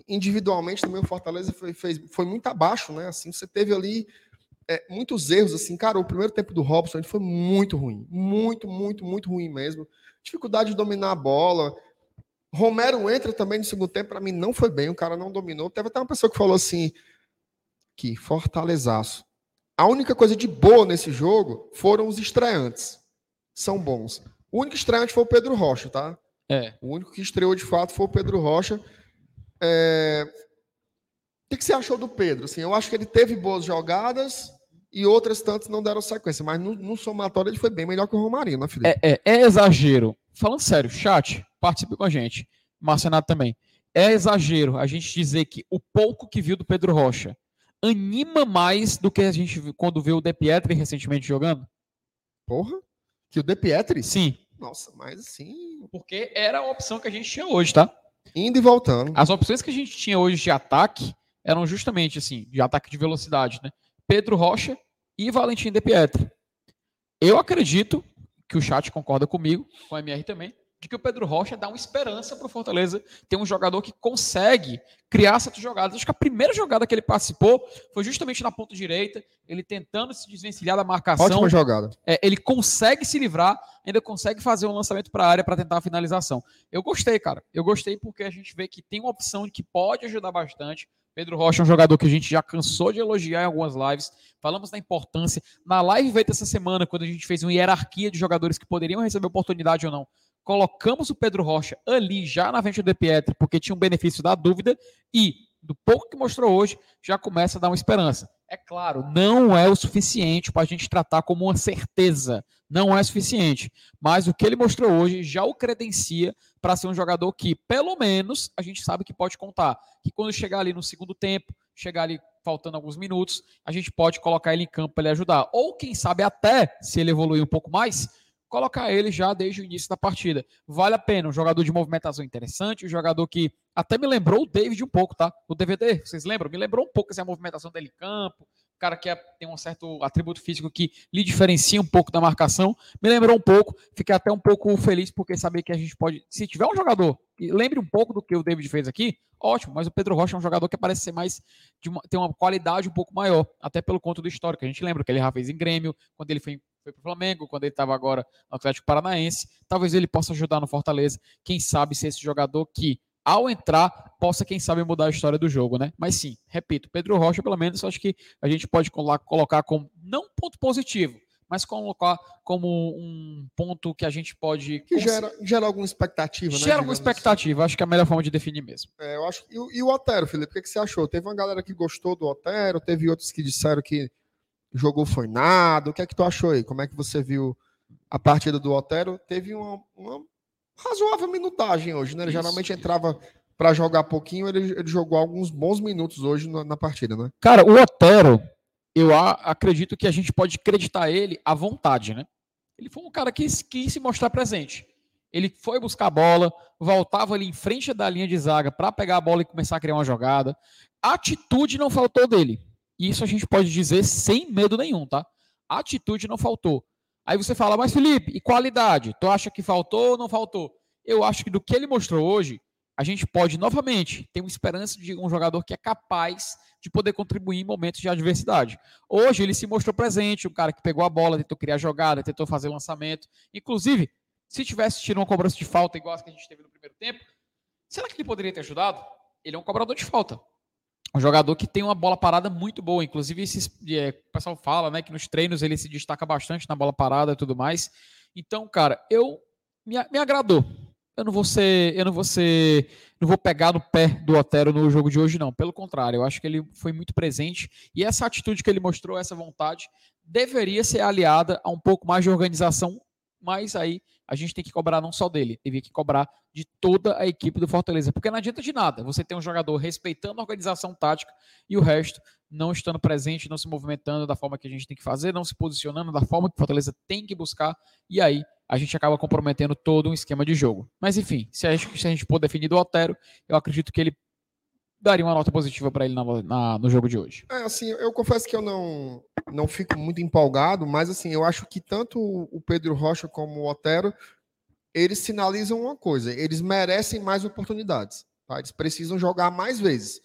individualmente também o Fortaleza foi, fez, foi muito abaixo, né? Assim, você teve ali é, muitos erros, assim, cara, o primeiro tempo do Robson ele foi muito ruim, muito, muito, muito ruim mesmo. Dificuldade de dominar a bola. Romero entra também no segundo tempo, para mim não foi bem, o cara não dominou. Teve até uma pessoa que falou assim, que Fortalezaço. A única coisa de boa nesse jogo foram os estreantes. São bons. O único estreante foi o Pedro Rocha, tá? É. O único que estreou de fato foi o Pedro Rocha. É... O que você achou do Pedro? Assim, eu acho que ele teve boas jogadas e outras tantas não deram sequência, mas no, no somatório ele foi bem melhor que o Romarinho, né, Felipe? É, é, é exagero. Falando sério, chat, participe com a gente. Marcenato também. É exagero a gente dizer que o pouco que viu do Pedro Rocha anima mais do que a gente quando vê o De Pietri recentemente jogando? Porra? Que o De Pietri? Sim. Nossa, mas assim. Porque era a opção que a gente tinha hoje, tá? Indo e voltando. As opções que a gente tinha hoje de ataque eram justamente assim, de ataque de velocidade, né? Pedro Rocha e Valentim De Pietri. Eu acredito que o chat concorda comigo, com o MR também, de que o Pedro Rocha dá uma esperança para o Fortaleza ter um jogador que consegue criar certas jogadas. Acho que a primeira jogada que ele participou foi justamente na ponta direita, ele tentando se desvencilhar da marcação. Ótima jogada. É, ele consegue se livrar, ainda consegue fazer um lançamento para a área para tentar a finalização. Eu gostei, cara. Eu gostei porque a gente vê que tem uma opção que pode ajudar bastante. Pedro Rocha é um jogador que a gente já cansou de elogiar em algumas lives. Falamos da importância. Na live feita essa semana, quando a gente fez uma hierarquia de jogadores que poderiam receber oportunidade ou não, colocamos o Pedro Rocha ali já na frente do De Pietri, porque tinha um benefício da dúvida, e do pouco que mostrou hoje, já começa a dar uma esperança. É claro, não é o suficiente para a gente tratar como uma certeza. Não é suficiente. Mas o que ele mostrou hoje já o credencia para ser um jogador que, pelo menos, a gente sabe que pode contar. Que quando chegar ali no segundo tempo, chegar ali faltando alguns minutos, a gente pode colocar ele em campo para ele ajudar. Ou, quem sabe, até, se ele evoluir um pouco mais, colocar ele já desde o início da partida. Vale a pena, um jogador de movimentação interessante, um jogador que até me lembrou o David um pouco, tá? O DVD, vocês lembram? Me lembrou um pouco essa movimentação dele em campo, cara que é, tem um certo atributo físico que lhe diferencia um pouco da marcação. Me lembrou um pouco, fiquei até um pouco feliz porque saber que a gente pode, se tiver um jogador que lembre um pouco do que o David fez aqui, ótimo, mas o Pedro Rocha é um jogador que parece ser mais, uma, tem uma qualidade um pouco maior, até pelo conto do histórico. A gente lembra que ele já fez em Grêmio, quando ele foi foi para o Flamengo, quando ele estava agora no Atlético Paranaense. Talvez ele possa ajudar no Fortaleza. Quem sabe ser esse jogador que, ao entrar, possa, quem sabe, mudar a história do jogo, né? Mas sim, repito, Pedro Rocha, pelo menos, acho que a gente pode colocar como, não ponto positivo, mas colocar como um ponto que a gente pode. Que gera, gera alguma expectativa, né? Gera alguma assim. expectativa, assim. acho que é a melhor forma de definir mesmo. É, eu acho, e, e o Otero, Felipe, o que, que você achou? Teve uma galera que gostou do Otero, teve outros que disseram que jogou foi nada. O que é que tu achou aí? Como é que você viu a partida do Otero? Teve uma, uma razoável minutagem hoje, né? Ele Isso. geralmente entrava para jogar pouquinho, ele, ele, jogou alguns bons minutos hoje na, na, partida, né? Cara, o Otero, eu a, acredito que a gente pode acreditar ele à vontade, né? Ele foi um cara que quis se mostrar presente. Ele foi buscar a bola, voltava ali em frente da linha de zaga para pegar a bola e começar a criar uma jogada. A atitude não faltou dele. Isso a gente pode dizer sem medo nenhum, tá? Atitude não faltou. Aí você fala, mas Felipe, e qualidade? Tu acha que faltou ou não faltou? Eu acho que do que ele mostrou hoje, a gente pode novamente ter uma esperança de um jogador que é capaz de poder contribuir em momentos de adversidade. Hoje ele se mostrou presente, um cara que pegou a bola, tentou criar jogada, tentou fazer lançamento. Inclusive, se tivesse tido uma cobrança de falta igual a que a gente teve no primeiro tempo, será que ele poderia ter ajudado? Ele é um cobrador de falta um jogador que tem uma bola parada muito boa. Inclusive, esses, é, o pessoal fala né, que nos treinos ele se destaca bastante na bola parada e tudo mais. Então, cara, eu me, me agradou. Eu não vou ser, eu não vou ser, não vou pegar no pé do Otero no jogo de hoje, não. Pelo contrário, eu acho que ele foi muito presente e essa atitude que ele mostrou, essa vontade, deveria ser aliada a um pouco mais de organização. Mas aí a gente tem que cobrar não só dele, teria que cobrar de toda a equipe do Fortaleza, porque não adianta de nada você ter um jogador respeitando a organização tática e o resto não estando presente, não se movimentando da forma que a gente tem que fazer, não se posicionando da forma que o Fortaleza tem que buscar, e aí a gente acaba comprometendo todo um esquema de jogo. Mas enfim, se a gente, se a gente for definir do Otero, eu acredito que ele daria uma nota positiva para ele na, na, no jogo de hoje. É, assim, eu confesso que eu não, não fico muito empolgado, mas assim, eu acho que tanto o Pedro Rocha como o Otero, eles sinalizam uma coisa, eles merecem mais oportunidades. Tá? Eles precisam jogar mais vezes.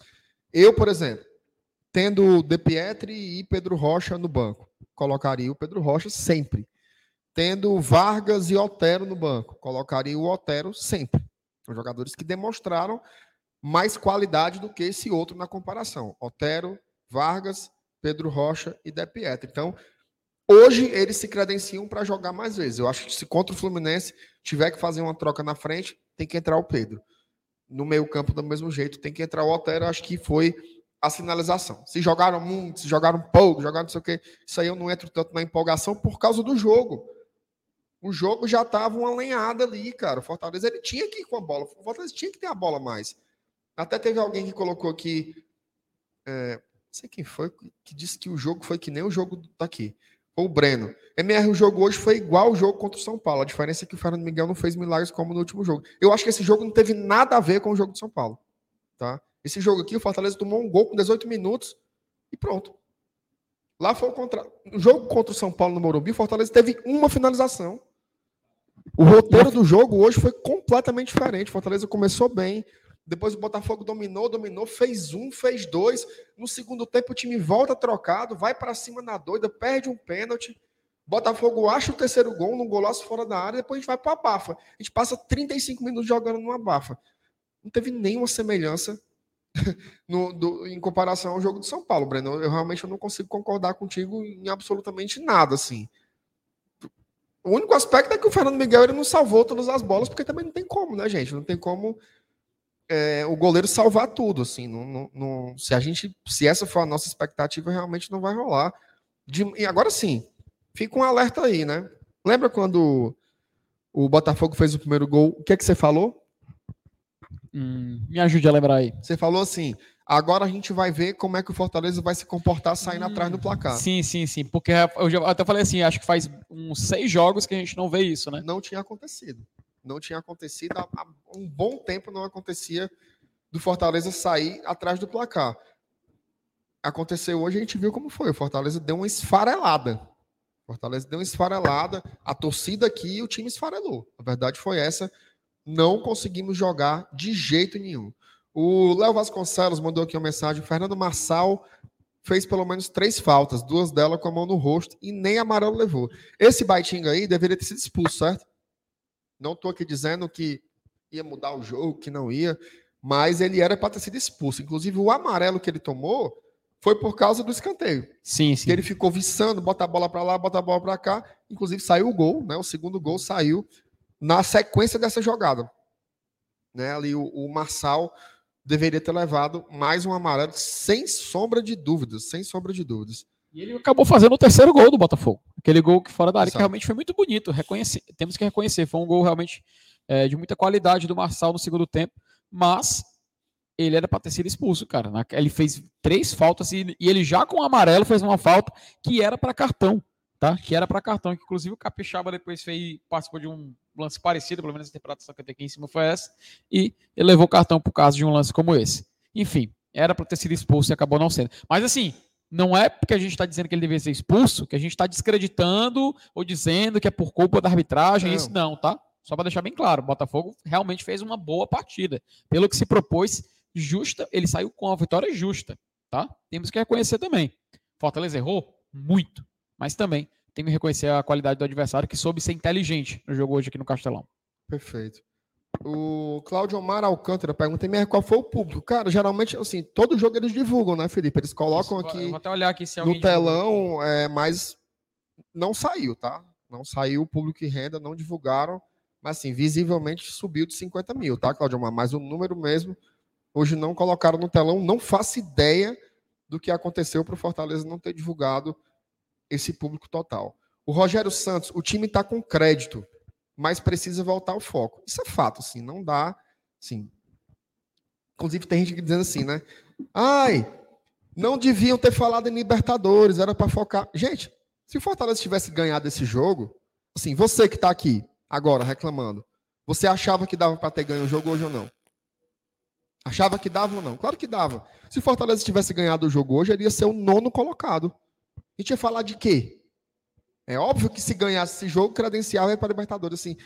Eu, por exemplo, tendo De Pietri e Pedro Rocha no banco, colocaria o Pedro Rocha sempre. Tendo Vargas e Otero no banco, colocaria o Otero sempre. São jogadores que demonstraram mais qualidade do que esse outro na comparação. Otero, Vargas, Pedro Rocha e De Pietri. Então, hoje eles se credenciam para jogar mais vezes. Eu acho que se contra o Fluminense tiver que fazer uma troca na frente, tem que entrar o Pedro. No meio-campo, do mesmo jeito, tem que entrar o Otero. Acho que foi a sinalização. Se jogaram muito, se jogaram pouco, jogaram não sei o quê, isso aí eu não entro tanto na empolgação por causa do jogo. O jogo já estava uma lenhada ali, cara. O Fortaleza ele tinha que ir com a bola. O Fortaleza tinha que ter a bola mais. Até teve alguém que colocou aqui. É, não sei quem foi, que disse que o jogo foi que nem o jogo daqui. Foi o Breno. MR, o jogo hoje foi igual o jogo contra o São Paulo. A diferença é que o Fernando Miguel não fez milagres como no último jogo. Eu acho que esse jogo não teve nada a ver com o jogo de São Paulo. Tá? Esse jogo aqui, o Fortaleza tomou um gol com 18 minutos e pronto. Lá foi o contra... No jogo contra o São Paulo no Morumbi, o Fortaleza teve uma finalização. O roteiro do jogo hoje foi completamente diferente. O Fortaleza começou bem, depois o Botafogo dominou, dominou, fez um, fez dois. No segundo tempo o time volta trocado, vai para cima na doida, perde um pênalti. Botafogo acha o terceiro gol num golaço fora da área, depois a gente vai para a bafa. A gente passa 35 minutos jogando numa bafa. Não teve nenhuma semelhança no, do, em comparação ao jogo de São Paulo, Breno. Eu realmente não consigo concordar contigo em absolutamente nada, assim. O único aspecto é que o Fernando Miguel ele não salvou todas as bolas, porque também não tem como, né, gente? Não tem como é, o goleiro salvar tudo, assim. Não, não, não, se a gente, se essa for a nossa expectativa, realmente não vai rolar. De, e agora sim, fica um alerta aí, né? Lembra quando o Botafogo fez o primeiro gol? O que é que você falou? Hum, me ajude a lembrar aí. Você falou assim: agora a gente vai ver como é que o Fortaleza vai se comportar saindo hum, atrás do placar. Sim, sim, sim. Porque eu já até falei assim: acho que faz uns seis jogos que a gente não vê isso, né? Não tinha acontecido. Não tinha acontecido. Há, um bom tempo não acontecia do Fortaleza sair atrás do placar. Aconteceu hoje, a gente viu como foi. O Fortaleza deu uma esfarelada. O Fortaleza deu uma esfarelada. A torcida aqui e o time esfarelou. A verdade foi essa não conseguimos jogar de jeito nenhum. O Léo Vasconcelos mandou aqui uma mensagem. Fernando Marçal fez pelo menos três faltas, duas delas com a mão no rosto e nem amarelo levou. Esse Baitinga aí deveria ter sido expulso, certo? Não estou aqui dizendo que ia mudar o jogo, que não ia, mas ele era para ter sido expulso. Inclusive, o amarelo que ele tomou foi por causa do escanteio. Sim, sim. Que ele ficou viçando, bota a bola para lá, bota a bola para cá. Inclusive, saiu o gol, né? O segundo gol saiu na sequência dessa jogada. Né, ali o, o Marçal deveria ter levado mais um amarelo, sem sombra de dúvidas, sem sombra de dúvidas. E ele acabou fazendo o terceiro gol do Botafogo. Aquele gol que fora da área, Exato. que realmente foi muito bonito. Reconhece, temos que reconhecer. Foi um gol realmente é, de muita qualidade do Marçal no segundo tempo. Mas ele era para ter sido expulso, cara. Ele fez três faltas e, e ele já com o amarelo fez uma falta que era para cartão, tá? Que era para cartão. Que inclusive o Capixaba depois fez, participou de um lance parecido, pelo menos a interpretação que eu tenho aqui em cima foi essa, e ele levou o cartão por causa de um lance como esse. Enfim, era para ter sido expulso e acabou não sendo. Mas assim, não é porque a gente está dizendo que ele deveria ser expulso que a gente está descreditando ou dizendo que é por culpa da arbitragem. Não. Isso não, tá? Só para deixar bem claro, o Botafogo realmente fez uma boa partida. Pelo que se propôs, justa, ele saiu com a vitória justa, tá? Temos que reconhecer também. Fortaleza errou muito, mas também tem que reconhecer a qualidade do adversário que soube ser inteligente no jogo hoje aqui no Castelão. Perfeito. O Claudio Omar Alcântara pergunta em qual foi o público. Cara, geralmente, assim, todo jogo eles divulgam, né, Felipe? Eles colocam aqui, olhar aqui se no telão, é, mas não saiu, tá? Não saiu o público e renda, não divulgaram, mas assim, visivelmente subiu de 50 mil, tá, Claudio Omar? Mas o número mesmo, hoje não colocaram no telão, não faço ideia do que aconteceu para o Fortaleza não ter divulgado esse público total. O Rogério Santos, o time está com crédito, mas precisa voltar ao foco. Isso é fato, assim, não dá, assim. Inclusive tem gente dizendo assim, né? Ai, não deviam ter falado em Libertadores, era para focar. Gente, se o Fortaleza tivesse ganhado esse jogo, assim, você que está aqui agora reclamando, você achava que dava para ter ganho o jogo hoje ou não? Achava que dava ou não? Claro que dava. Se o Fortaleza tivesse ganhado o jogo hoje, ele ia ser o nono colocado. A gente ia falar de quê? É óbvio que se ganhasse esse jogo, credencial é para Libertadores. Assim,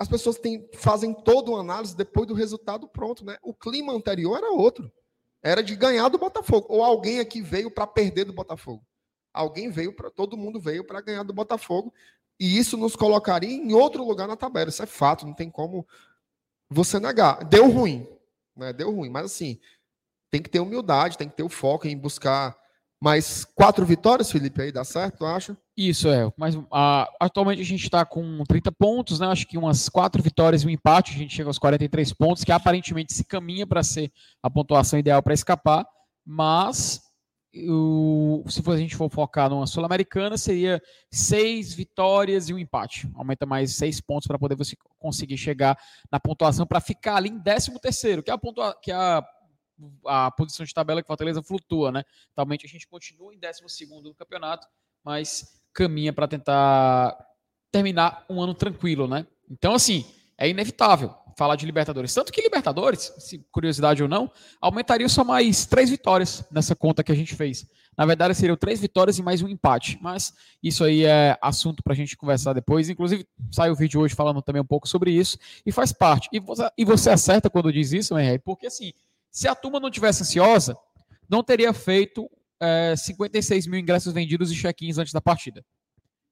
as pessoas têm, fazem toda uma análise depois do resultado pronto, né? O clima anterior era outro. Era de ganhar do Botafogo. Ou alguém aqui veio para perder do Botafogo. Alguém veio para. Todo mundo veio para ganhar do Botafogo. E isso nos colocaria em outro lugar na tabela. Isso é fato, não tem como você negar. Deu ruim. Né? Deu ruim. Mas assim, tem que ter humildade, tem que ter o foco em buscar mais quatro vitórias, Felipe, aí dá certo, tu acha? Isso é, mas uh, atualmente a gente está com 30 pontos, né? Acho que umas quatro vitórias e um empate, a gente chega aos 43 pontos, que aparentemente se caminha para ser a pontuação ideal para escapar, mas o, se a gente for focar numa Sul-Americana, seria seis vitórias e um empate. Aumenta mais seis pontos para poder você conseguir chegar na pontuação para ficar ali em 13 terceiro, que é a, pontua, que é a a posição de tabela que Fortaleza flutua, né? Atualmente a gente continua em 12 no campeonato, mas caminha para tentar terminar um ano tranquilo, né? Então, assim, é inevitável falar de Libertadores. Tanto que Libertadores, se curiosidade ou não, aumentaria só mais três vitórias nessa conta que a gente fez. Na verdade, seriam três vitórias e mais um empate. Mas isso aí é assunto para a gente conversar depois. Inclusive, sai o vídeo hoje falando também um pouco sobre isso e faz parte. E você, e você acerta quando diz isso, Henrique, porque assim, se a turma não tivesse ansiosa, não teria feito é, 56 mil ingressos vendidos e check-ins antes da partida.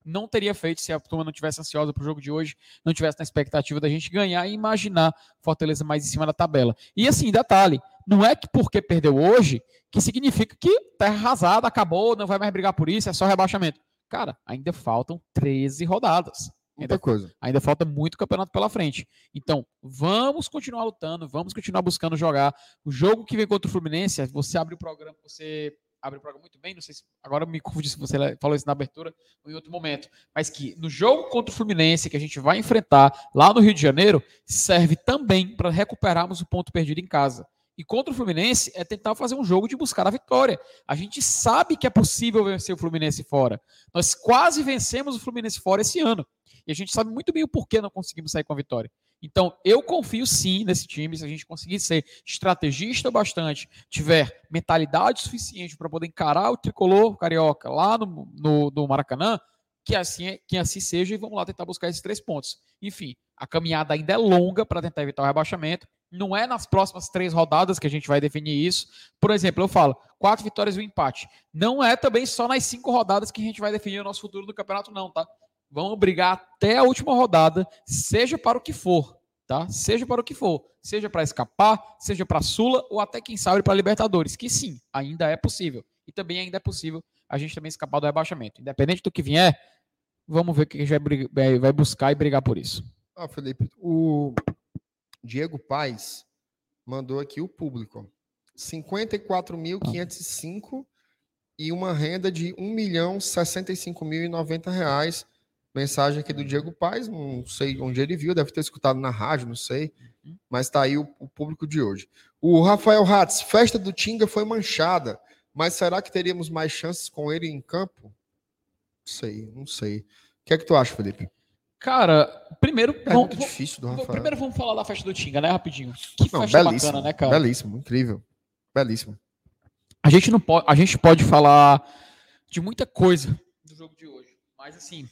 Não teria feito se a turma não tivesse ansiosa para o jogo de hoje, não tivesse na expectativa da gente ganhar e imaginar Fortaleza mais em cima da tabela. E assim, detalhe, não é que porque perdeu hoje, que significa que terra arrasada, acabou, não vai mais brigar por isso, é só rebaixamento. Cara, ainda faltam 13 rodadas. Muita ainda, coisa. Ainda falta muito campeonato pela frente. Então, vamos continuar lutando, vamos continuar buscando jogar. O jogo que vem contra o Fluminense, você abre o programa, você abre o programa muito bem, não sei se agora me confundi se você falou isso na abertura ou em outro momento, mas que no jogo contra o Fluminense que a gente vai enfrentar lá no Rio de Janeiro, serve também para recuperarmos o ponto perdido em casa. E contra o Fluminense é tentar fazer um jogo de buscar a vitória. A gente sabe que é possível vencer o Fluminense fora. Nós quase vencemos o Fluminense fora esse ano. E a gente sabe muito bem o porquê não conseguimos sair com a vitória. Então, eu confio sim nesse time, se a gente conseguir ser estrategista bastante, tiver mentalidade suficiente para poder encarar o tricolor carioca lá no, no, no Maracanã, que assim, que assim seja e vamos lá tentar buscar esses três pontos. Enfim, a caminhada ainda é longa para tentar evitar o rebaixamento. Não é nas próximas três rodadas que a gente vai definir isso. Por exemplo, eu falo quatro vitórias e um empate. Não é também só nas cinco rodadas que a gente vai definir o nosso futuro do campeonato, não, tá? Vamos brigar até a última rodada, seja para o que for, tá? Seja para o que for, seja para escapar, seja para Sula ou até quem sabe para Libertadores, que sim, ainda é possível. E também ainda é possível a gente também escapar do rebaixamento. Independente do que vier, vamos ver o que a gente vai buscar e brigar por isso. Ah, Felipe, o Diego Paz mandou aqui o público. 54.505 e uma renda de 1.065.090 reais Mensagem aqui do Diego Paz, não sei onde ele viu, deve ter escutado na rádio, não sei, uhum. mas está aí o, o, público de hoje. O Rafael Ratz, festa do Tinga foi manchada, mas será que teríamos mais chances com ele em campo? Não sei, não sei. O que é que tu acha, Felipe? Cara, primeiro. É vamos, muito difícil do Rafael. Primeiro vamos falar da festa do Tinga, né, rapidinho? Que não, festa belíssimo, bacana, né, cara? Belíssimo, incrível. Belíssimo. A gente não pode, a gente pode falar de muita coisa do jogo de hoje, mas assim,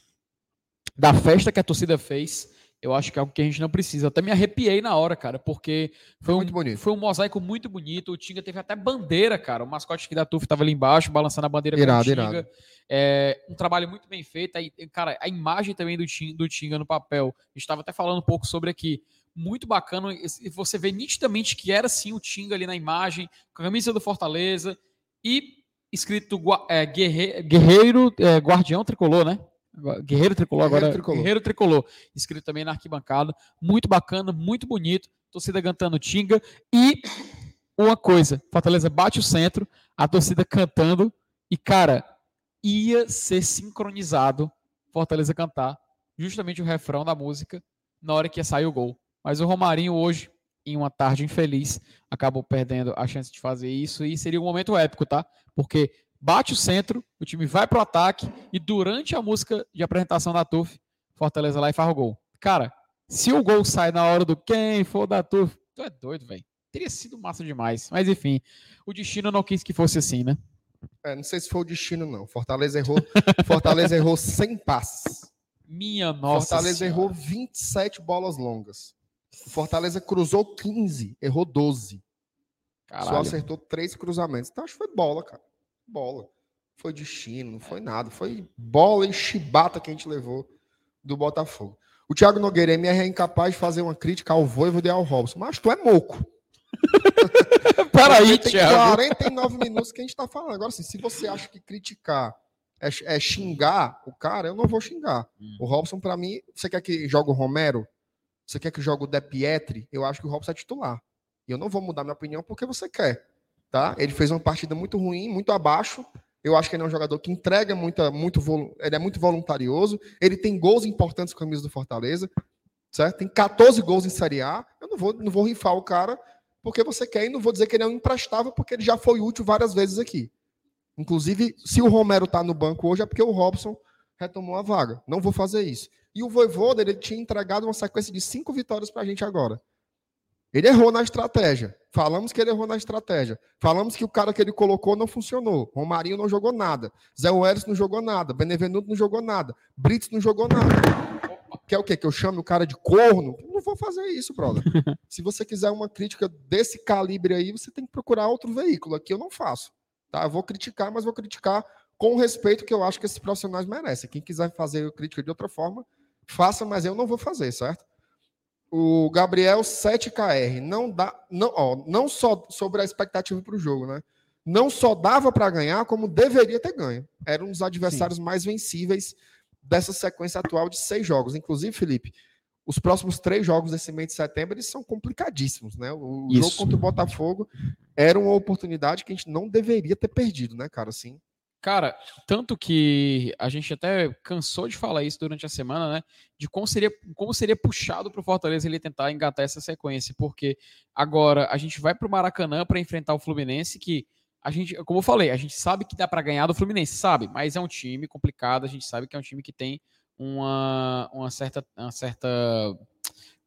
da festa que a torcida fez, eu acho que é algo que a gente não precisa. Até me arrepiei na hora, cara, porque foi muito um, bonito. Foi um mosaico muito bonito. O Tinga teve até bandeira, cara. O mascote aqui da Tuf estava ali embaixo, balançando a bandeira irado, Tinga. É, um trabalho muito bem feito. Aí, cara, a imagem também do Tinga, do Tinga no papel. Estava até falando um pouco sobre aqui. Muito bacana. Você vê nitidamente que era sim o Tinga ali na imagem, camisa do Fortaleza e escrito é, guerreiro, guerreiro é, guardião tricolor, né? Guerreiro Tricolor Guerreiro agora. Tricolor. Guerreiro Tricolor. Escrito também na arquibancada. Muito bacana, muito bonito. Torcida cantando Tinga. E uma coisa: Fortaleza bate o centro, a torcida cantando. E, cara, ia ser sincronizado Fortaleza cantar justamente o refrão da música na hora que ia sair o gol. Mas o Romarinho hoje, em uma tarde infeliz, acabou perdendo a chance de fazer isso e seria um momento épico, tá? Porque bate o centro, o time vai pro ataque e durante a música de apresentação da TUF, Fortaleza lá e faz o gol. Cara, se o gol sai na hora do quem for da TUF, tu é doido, velho. Teria sido massa demais. Mas enfim, o destino não quis que fosse assim, né? É, não sei se foi o destino, não. Fortaleza errou, Fortaleza errou 100 passes. Minha nossa. Fortaleza senhora. errou 27 bolas longas. O Fortaleza cruzou 15, errou 12. Só Caralho. acertou três cruzamentos. Então acho que foi bola, cara. Bola. Foi destino, não foi nada. Foi bola e chibata que a gente levou do Botafogo. O Thiago Nogueira MR é incapaz de fazer uma crítica ao Voivoda e ao Robson. Mas tu é moco. Peraí, Porque tem Thiago. 49 minutos que a gente tá falando. Agora, assim, se você acha que criticar é, é xingar o cara, eu não vou xingar. Hum. O Robson, pra mim, você quer que jogue o Romero? Você quer que jogue o De Pietri? Eu acho que o Robson é titular. E eu não vou mudar minha opinião porque você quer. Tá? Ele fez uma partida muito ruim, muito abaixo. Eu acho que ele é um jogador que entrega muita, muito, ele é muito voluntarioso. Ele tem gols importantes com a camisa do Fortaleza, certo? Tem 14 gols em Série A. Eu não vou, não vou rifar o cara porque você quer e não vou dizer que ele é um imprestável porque ele já foi útil várias vezes aqui. Inclusive, se o Romero tá no banco hoje é porque o Robson retomou a vaga. Não vou fazer isso. E o Voivoda, ele tinha entregado uma sequência de cinco vitórias pra gente agora. Ele errou na estratégia. Falamos que ele errou na estratégia. Falamos que o cara que ele colocou não funcionou. Romarinho não jogou nada. Zé Welles não jogou nada. Benevenuto não jogou nada. Brits não jogou nada. Quer o quê? Que eu chame o cara de corno? Não vou fazer isso, brother. Se você quiser uma crítica desse calibre aí, você tem que procurar outro veículo. Aqui eu não faço. Tá? Eu vou criticar, mas vou criticar com o respeito que eu acho que esses profissionais merecem. Quem quiser fazer crítica de outra forma, faça, mas eu não vou fazer, certo? O Gabriel 7KR não dá, não, ó, não só sobre a expectativa para o jogo, né? Não só dava para ganhar, como deveria ter ganho. Era um dos adversários mais vencíveis dessa sequência atual de seis jogos. Inclusive, Felipe, os próximos três jogos desse mês de setembro eles são complicadíssimos, né? O jogo Isso. contra o Botafogo era uma oportunidade que a gente não deveria ter perdido, né, cara? Assim, Cara, tanto que a gente até cansou de falar isso durante a semana, né? De como seria, como seria puxado para o Fortaleza ele tentar engatar essa sequência, porque agora a gente vai para o Maracanã para enfrentar o Fluminense, que a gente, como eu falei, a gente sabe que dá para ganhar do Fluminense, sabe? Mas é um time complicado, a gente sabe que é um time que tem uma, uma certa, uma certa,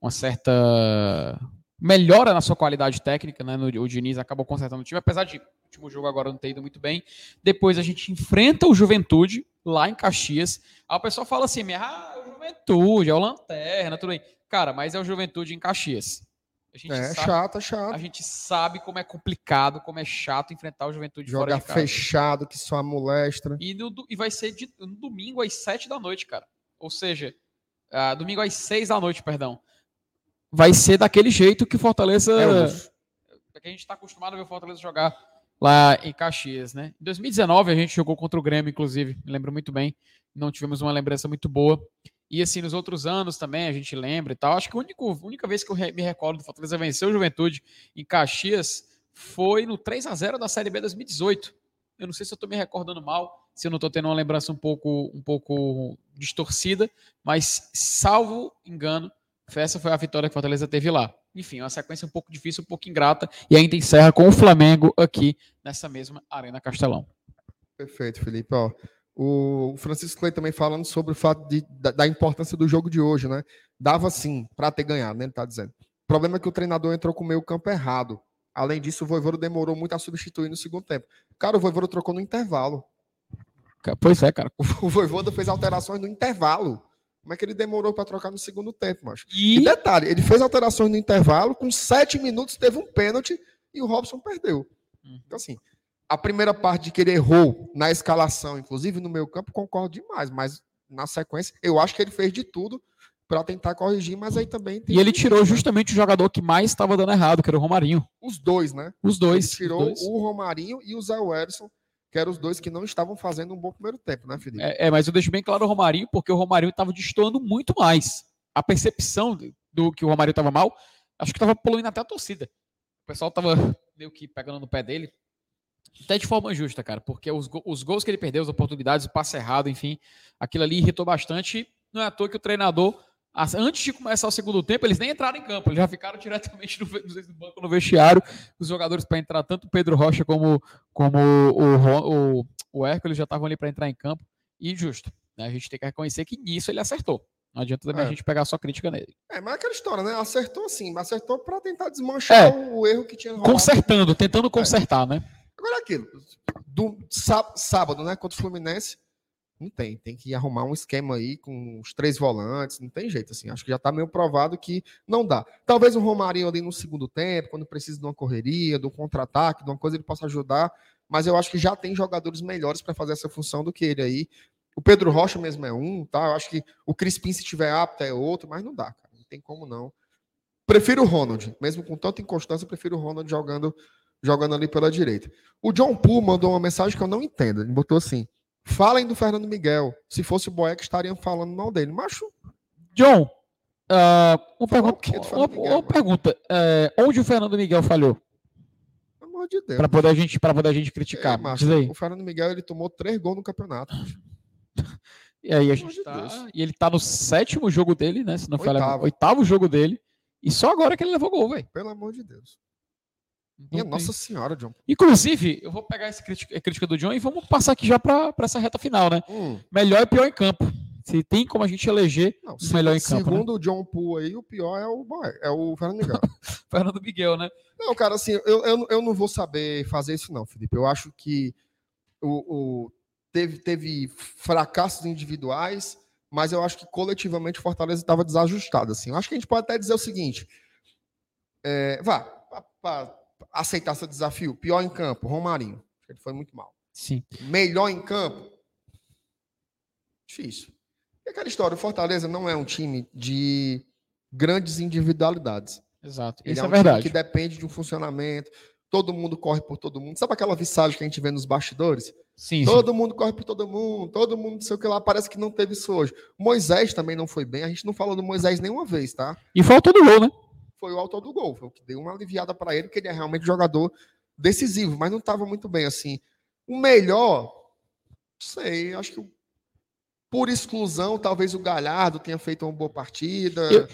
uma certa melhora na sua qualidade técnica, né? O Diniz acabou consertando o time, apesar de último jogo agora não ter ido muito bem. Depois a gente enfrenta o Juventude lá em Caxias. Aí o pessoal fala assim, ah, é o Juventude, é o Lanterna, tudo bem. Cara, mas é o Juventude em Caxias. A gente, é sabe, chato, é chato. a gente sabe como é complicado, como é chato enfrentar o Juventude fora Jogar de casa. fechado, que só molestra. E, no e vai ser de- no domingo às 7 da noite, cara. Ou seja, ah, domingo às 6 da noite, perdão. Vai ser daquele jeito que o Fortaleza. É osso. que a gente está acostumado a ver o Fortaleza jogar lá em Caxias, né? Em 2019 a gente jogou contra o Grêmio, inclusive, me lembro muito bem. Não tivemos uma lembrança muito boa. E assim, nos outros anos também a gente lembra e tal. Acho que a única, única vez que eu me recordo do Fortaleza vencer o Juventude em Caxias foi no 3 a 0 da Série B 2018. Eu não sei se eu estou me recordando mal, se eu não estou tendo uma lembrança um pouco, um pouco distorcida, mas salvo engano, essa foi a vitória que o Fortaleza teve lá. Enfim, uma sequência um pouco difícil, um pouco ingrata, e ainda encerra com o Flamengo aqui nessa mesma Arena Castelão. Perfeito, Felipe. Ó, o Francisco Clay também falando sobre o fato de- da, da importância do jogo de hoje, né? Dava sim para ter ganhado, né? Ele tá dizendo. O problema é que o treinador entrou com o meio campo errado. Além disso, o Voivoda demorou muito a substituir no segundo tempo. Cara, o Voivoda trocou no intervalo. Pois é, cara. O Voivoda fez alterações no intervalo. Como é que ele demorou para trocar no segundo tempo, macho? E E detalhe, ele fez alterações no intervalo, com sete minutos teve um pênalti e o Robson perdeu. Uhum. Então, assim, a primeira parte de que ele errou na escalação, inclusive no meio campo, concordo demais, mas na sequência, eu acho que ele fez de tudo para tentar corrigir, mas aí também E ele limite, tirou justamente o jogador que mais estava dando errado, que era o Romarinho. os dois, né? Os dois. ele tirou os dois. o Romarinho e o Zé Werson, que eram os dois que não estavam fazendo um bom primeiro tempo, né, Felipe? É, é, mas eu deixo bem claro o Romarinho, porque o Romarinho estava destoando muito mais. A percepção do, que o Romarinho estava mal, acho que estava poluindo até a torcida. O pessoal estava meio que pegando no pé dele. Até de forma justa, cara, porque os, os gols que ele perdeu, as oportunidades, o passe errado, enfim, aquilo ali irritou bastante. Não é à toa que o treinador, antes de começar o segundo tempo, eles nem entraram em campo, eles já ficaram diretamente no, no banco no vestiário, os jogadores para entrar, tanto o Pedro Rocha como, como o, o, o Hércules já estavam ali para entrar em campo, e justo. né? A gente tem que reconhecer que nisso ele acertou. Não adianta também É. a gente pegar só crítica nele. É, mas é aquela história, né? Acertou sim, mas acertou para tentar desmanchar É. o erro que tinha rolado. Consertando, tentando consertar, né? Agora é aquilo. Do sá- sábado, né? Contra o Fluminense. Não tem, tem que arrumar um esquema aí com os três volantes, não tem jeito assim. Acho que já está meio provado que não dá. Talvez o Romarinho ali no segundo tempo, quando precisa de uma correria, de um contra-ataque, de uma coisa ele possa ajudar, mas eu acho que já tem jogadores melhores para fazer essa função do que ele aí. O Pedro Rocha mesmo é um, tá? Eu acho que o Crispim se tiver apto é outro, mas não dá, cara. Não tem como não. Prefiro o Ronald, mesmo com tanta inconstância, prefiro o Ronald jogando jogando ali pela direita. O John Poole mandou uma mensagem que eu não entendo. Ele botou assim: Falem do Fernando Miguel. Se fosse o Boeck, estariam falando mal dele. Macho. John, uh, uma, pergunta, uma, uma pergunta é, onde o Fernando Miguel falhou? Pelo amor de Deus. Para poder, a gente, poder a gente criticar. É, macho, o Fernando Miguel ele tomou três gols no campeonato. e aí a gente tá. E ele tá no sétimo jogo dele, né? Se não oitavo. oitavo jogo dele. E só agora que ele levou gol, velho. Pelo amor de Deus. Minha Nossa Senhora, John. Inclusive, eu vou pegar essa crítica, crítica do John e vamos passar aqui já para essa reta final, né? Hum. Melhor e pior em campo. Se tem como a gente eleger Não, o melhor em campo. Né? Segundo né? o John Poole aí, o pior é o, é o Fernando Miguel. Fernando Miguel, né? Não, cara, assim, eu, eu, eu não vou saber fazer isso, não, Felipe. Eu acho que o, o teve, teve fracassos individuais, mas eu acho que coletivamente o Fortaleza estava desajustado. Assim. Eu acho que a gente pode até dizer o seguinte: é, vá, para aceitar seu desafio? Pior em campo, Romarinho. Ele foi muito mal. Sim. Melhor em campo? Difícil. E aquela história, o Fortaleza não é um time de grandes individualidades. Exato. Ele Isso é, um é verdade. que depende de um funcionamento. Todo mundo corre por todo mundo. Sabe aquela visagem que a gente vê nos bastidores? Sim. Todo sim. mundo corre por todo mundo. Todo mundo, não sei o que lá. Parece que não teve isso hoje. Moisés também não foi bem. A gente não falou do Moisés nenhuma vez, tá? E faltou do gol, né? Foi o autor do gol. Foi o que deu uma aliviada para ele, que ele é realmente jogador decisivo, mas não estava muito bem assim. O melhor, não sei, acho que por exclusão, talvez o Galhardo tenha feito uma boa partida. Eu,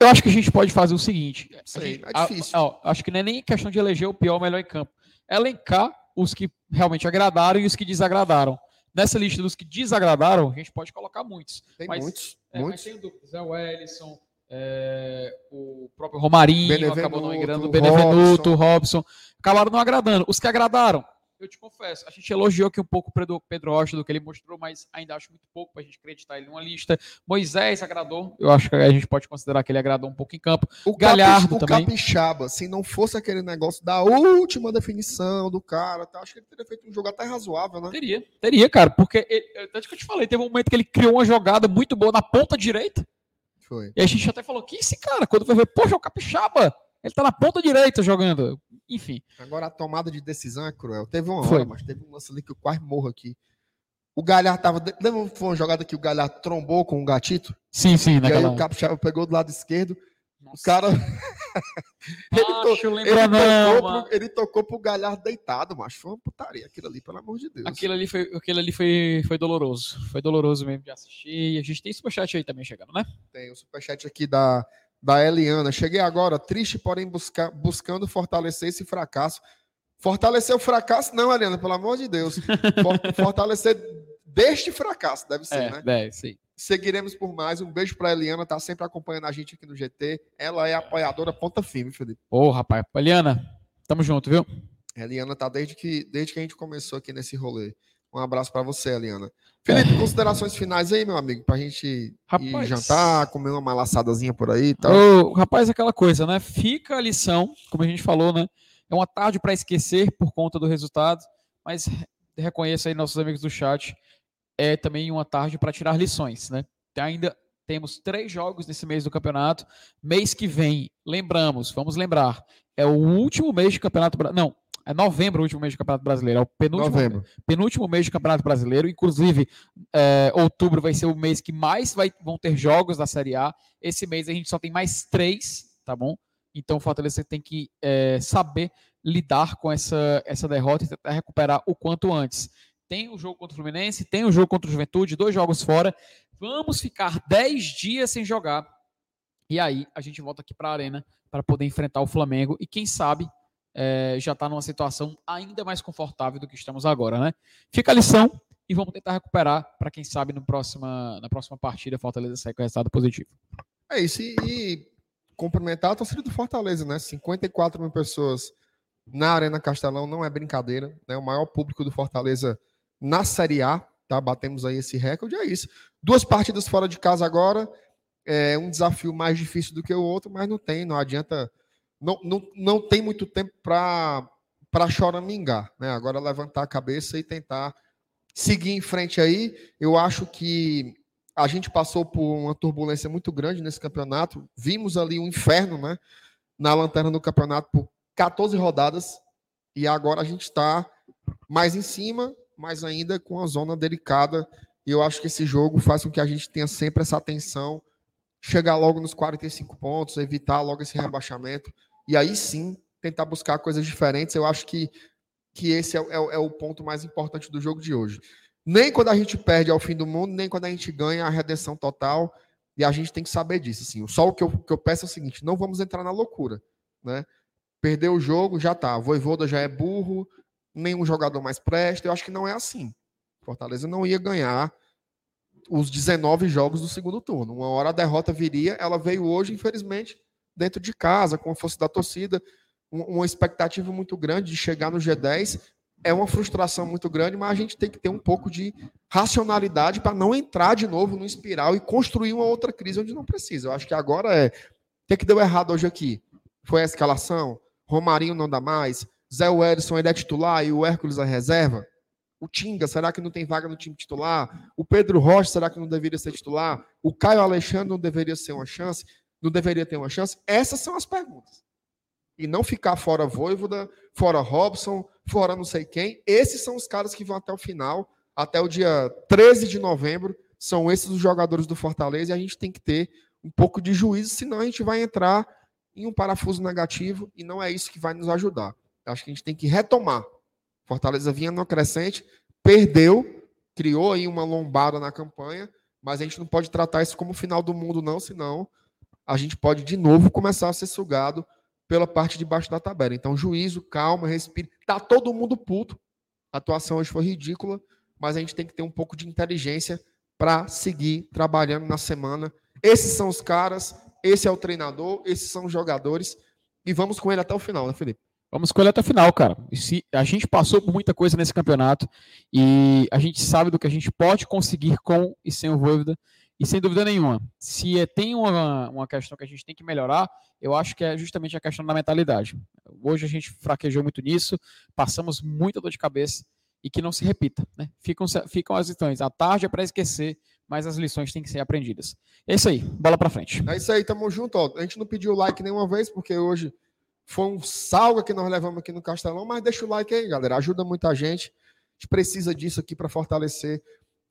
eu acho que a gente pode fazer o seguinte: sei, gente, é difícil. A, a, acho que não é nem questão de eleger o pior ou o melhor em campo. É elencar os que realmente agradaram e os que desagradaram. Nessa lista dos que desagradaram, a gente pode colocar muitos. Tem mas, muitos. É, muitos. Mas tem dúvidas. É o Ellison, é, o próprio Romarinho Benevenuto, acabou não agradando, o Benevenuto, o Robson, acabaram não agradando. Os que agradaram, eu te confesso, a gente elogiou aqui um pouco o Pedro, Pedro Rocha do que ele mostrou, mas ainda acho muito pouco para a gente acreditar ele numa lista. Moisés agradou, eu acho que a gente pode considerar que ele agradou um pouco em campo. O Galhardo Capi, também. O Capixaba, se não fosse aquele negócio da última definição do cara, tá, acho que ele teria feito um jogo até razoável, né? Teria, teria, cara, porque, ele, tanto que eu te falei, teve um momento que ele criou uma jogada muito boa na ponta direita, foi. E a gente até falou, que esse cara? Quando vai ver, poxa, é o Capixaba. Ele tá na ponta direita jogando. Enfim. Agora a tomada de decisão é cruel. Teve uma hora, mas teve um lance ali que eu quase morro aqui. O Galhardo tava. Lembra foi uma jogada que o Galhardo trombou com o gatito? Sim, sim, E aí o Capixaba pegou do lado esquerdo. Nossa. O cara. ele, to... ele, tocou pro... ele tocou pro Galhardo deitado, mas foi uma putaria aquilo ali, pelo amor de Deus. Aquilo ali foi, aquilo ali foi, foi doloroso. Foi doloroso mesmo de assistir. E a gente tem superchat aí também chegando, né? Tem o superchat aqui da, da Eliana. Cheguei agora, triste, porém buscar, buscando fortalecer esse fracasso. Fortalecer o fracasso, não, Eliana, pelo amor de Deus. fortalecer deste fracasso, deve ser, é, né? Deve, sim. Seguiremos por mais. Um beijo para Eliana, tá sempre acompanhando a gente aqui no GT. Ela é apoiadora ponta firme, Felipe. Ô, oh, rapaz. Eliana, tamo junto, viu? Eliana tá desde que, desde que a gente começou aqui nesse rolê. Um abraço para você, Eliana. Felipe, é. considerações finais aí, meu amigo, pra gente rapaz, ir jantar, comer uma malaçadazinha por aí e tal. Ô, rapaz, aquela coisa, né? Fica a lição, como a gente falou, né? É uma tarde para esquecer por conta do resultado, mas reconheça aí nossos amigos do chat é também uma tarde para tirar lições, né? Ainda temos três jogos nesse mês do campeonato. Mês que vem, lembramos, vamos lembrar, é o último mês de campeonato Não, é novembro o último mês de campeonato brasileiro. É o penúltimo, novembro. penúltimo mês de campeonato brasileiro. Inclusive, é, outubro vai ser o mês que mais vai, vão ter jogos da Série A. Esse mês a gente só tem mais três, tá bom? Então o Fortaleza tem que é, saber lidar com essa, essa derrota e tentar recuperar o quanto antes tem o jogo contra o Fluminense, tem o jogo contra o Juventude, dois jogos fora. Vamos ficar 10 dias sem jogar. E aí a gente volta aqui para a Arena para poder enfrentar o Flamengo e quem sabe é, já está numa situação ainda mais confortável do que estamos agora, né? Fica a lição e vamos tentar recuperar para quem sabe no próxima, na próxima partida Fortaleza sair com resultado positivo. É isso e, cumprimentar a torcida do Fortaleza, né? 54 mil pessoas na Arena Castelão não é brincadeira, né? O maior público do Fortaleza na Série A, tá? Batemos aí esse recorde, é isso. Duas partidas fora de casa agora, é um desafio mais difícil do que o outro, mas não tem, não adianta, não, não, não tem muito tempo para para choramingar, né? Agora levantar a cabeça e tentar seguir em frente aí. Eu acho que a gente passou por uma turbulência muito grande nesse campeonato. Vimos ali um inferno, né? Na lanterna do campeonato por 14 rodadas. E agora a gente está mais em cima, mas ainda com a zona delicada. E eu acho que esse jogo faz com que a gente tenha sempre essa atenção, chegar logo nos 45 pontos, evitar logo esse rebaixamento. E aí sim tentar buscar coisas diferentes. Eu acho que, que esse é, é, é, o ponto mais importante do jogo de hoje. Nem quando a gente perde ao fim do mundo, nem quando a gente ganha a redenção total. E a gente tem que saber disso. Assim. Só o que eu, que eu peço é o seguinte: não vamos entrar na loucura. Né? Perder o jogo, já tá. Voivoda já é burro, nenhum jogador mais presta. Eu acho que não é assim. Fortaleza não ia ganhar os 19 jogos do segundo turno. Uma hora a derrota viria, ela veio hoje, infelizmente, dentro de casa, com a força da torcida uma expectativa muito grande de chegar no G10. É uma frustração muito grande, mas a gente tem que ter um pouco de racionalidade para não entrar de novo no espiral e construir uma outra crise onde não precisa. Eu acho que agora é. O que, é que deu errado hoje aqui? Foi a escalação? Romarinho não dá mais? Zé Wellison ele é titular e o Hércules é reserva? O Tinga, será que não tem vaga no time titular? O Pedro Rocha, será que não deveria ser titular? O Caio Alexandre não deveria ser uma chance? Não deveria ter uma chance? Essas são as perguntas e não ficar fora Voivoda, fora Robson, fora não sei quem. Esses são os caras que vão até o final, até o dia 13 de novembro. São esses os jogadores do Fortaleza e a gente tem que ter um pouco de juízo, senão a gente vai entrar em um parafuso negativo e não é isso que vai nos ajudar. Acho que a gente tem que retomar. Fortaleza vinha no crescente, perdeu, criou aí uma lombada na campanha, mas a gente não pode tratar isso como o final do mundo, não, senão a gente pode de novo começar a ser sugado pela parte de baixo da tabela. Então, juízo, calma, respire. Tá todo mundo puto. A atuação hoje foi ridícula, mas a gente tem que ter um pouco de inteligência para seguir trabalhando na semana. Esses são os caras, esse é o treinador, esses são os jogadores e vamos com ele até o final, né, Felipe? Vamos ele até o final, cara. Se, a gente passou por muita coisa nesse campeonato e a gente sabe do que a gente pode conseguir com e sem o Voivoda. E sem dúvida nenhuma, se é, tem uma, uma questão que a gente tem que melhorar, eu acho que é justamente a questão da mentalidade. Hoje a gente fraquejou muito nisso, passamos muita dor de cabeça e que não se repita. Né? Ficam, ficam as lições. A tarde é para esquecer, mas as lições têm que ser aprendidas. É isso aí, bola para frente. É isso aí, tamo junto. Ó. A gente não pediu like nenhuma vez, porque hoje foi um salga que nós levamos aqui no Castelão, mas deixa o like aí, galera. Ajuda muita gente. A gente precisa disso aqui para fortalecer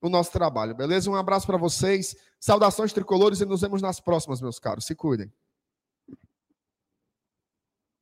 o nosso trabalho, beleza? Um abraço para vocês, saudações tricolores e nos vemos nas próximas, meus caros. Se cuidem.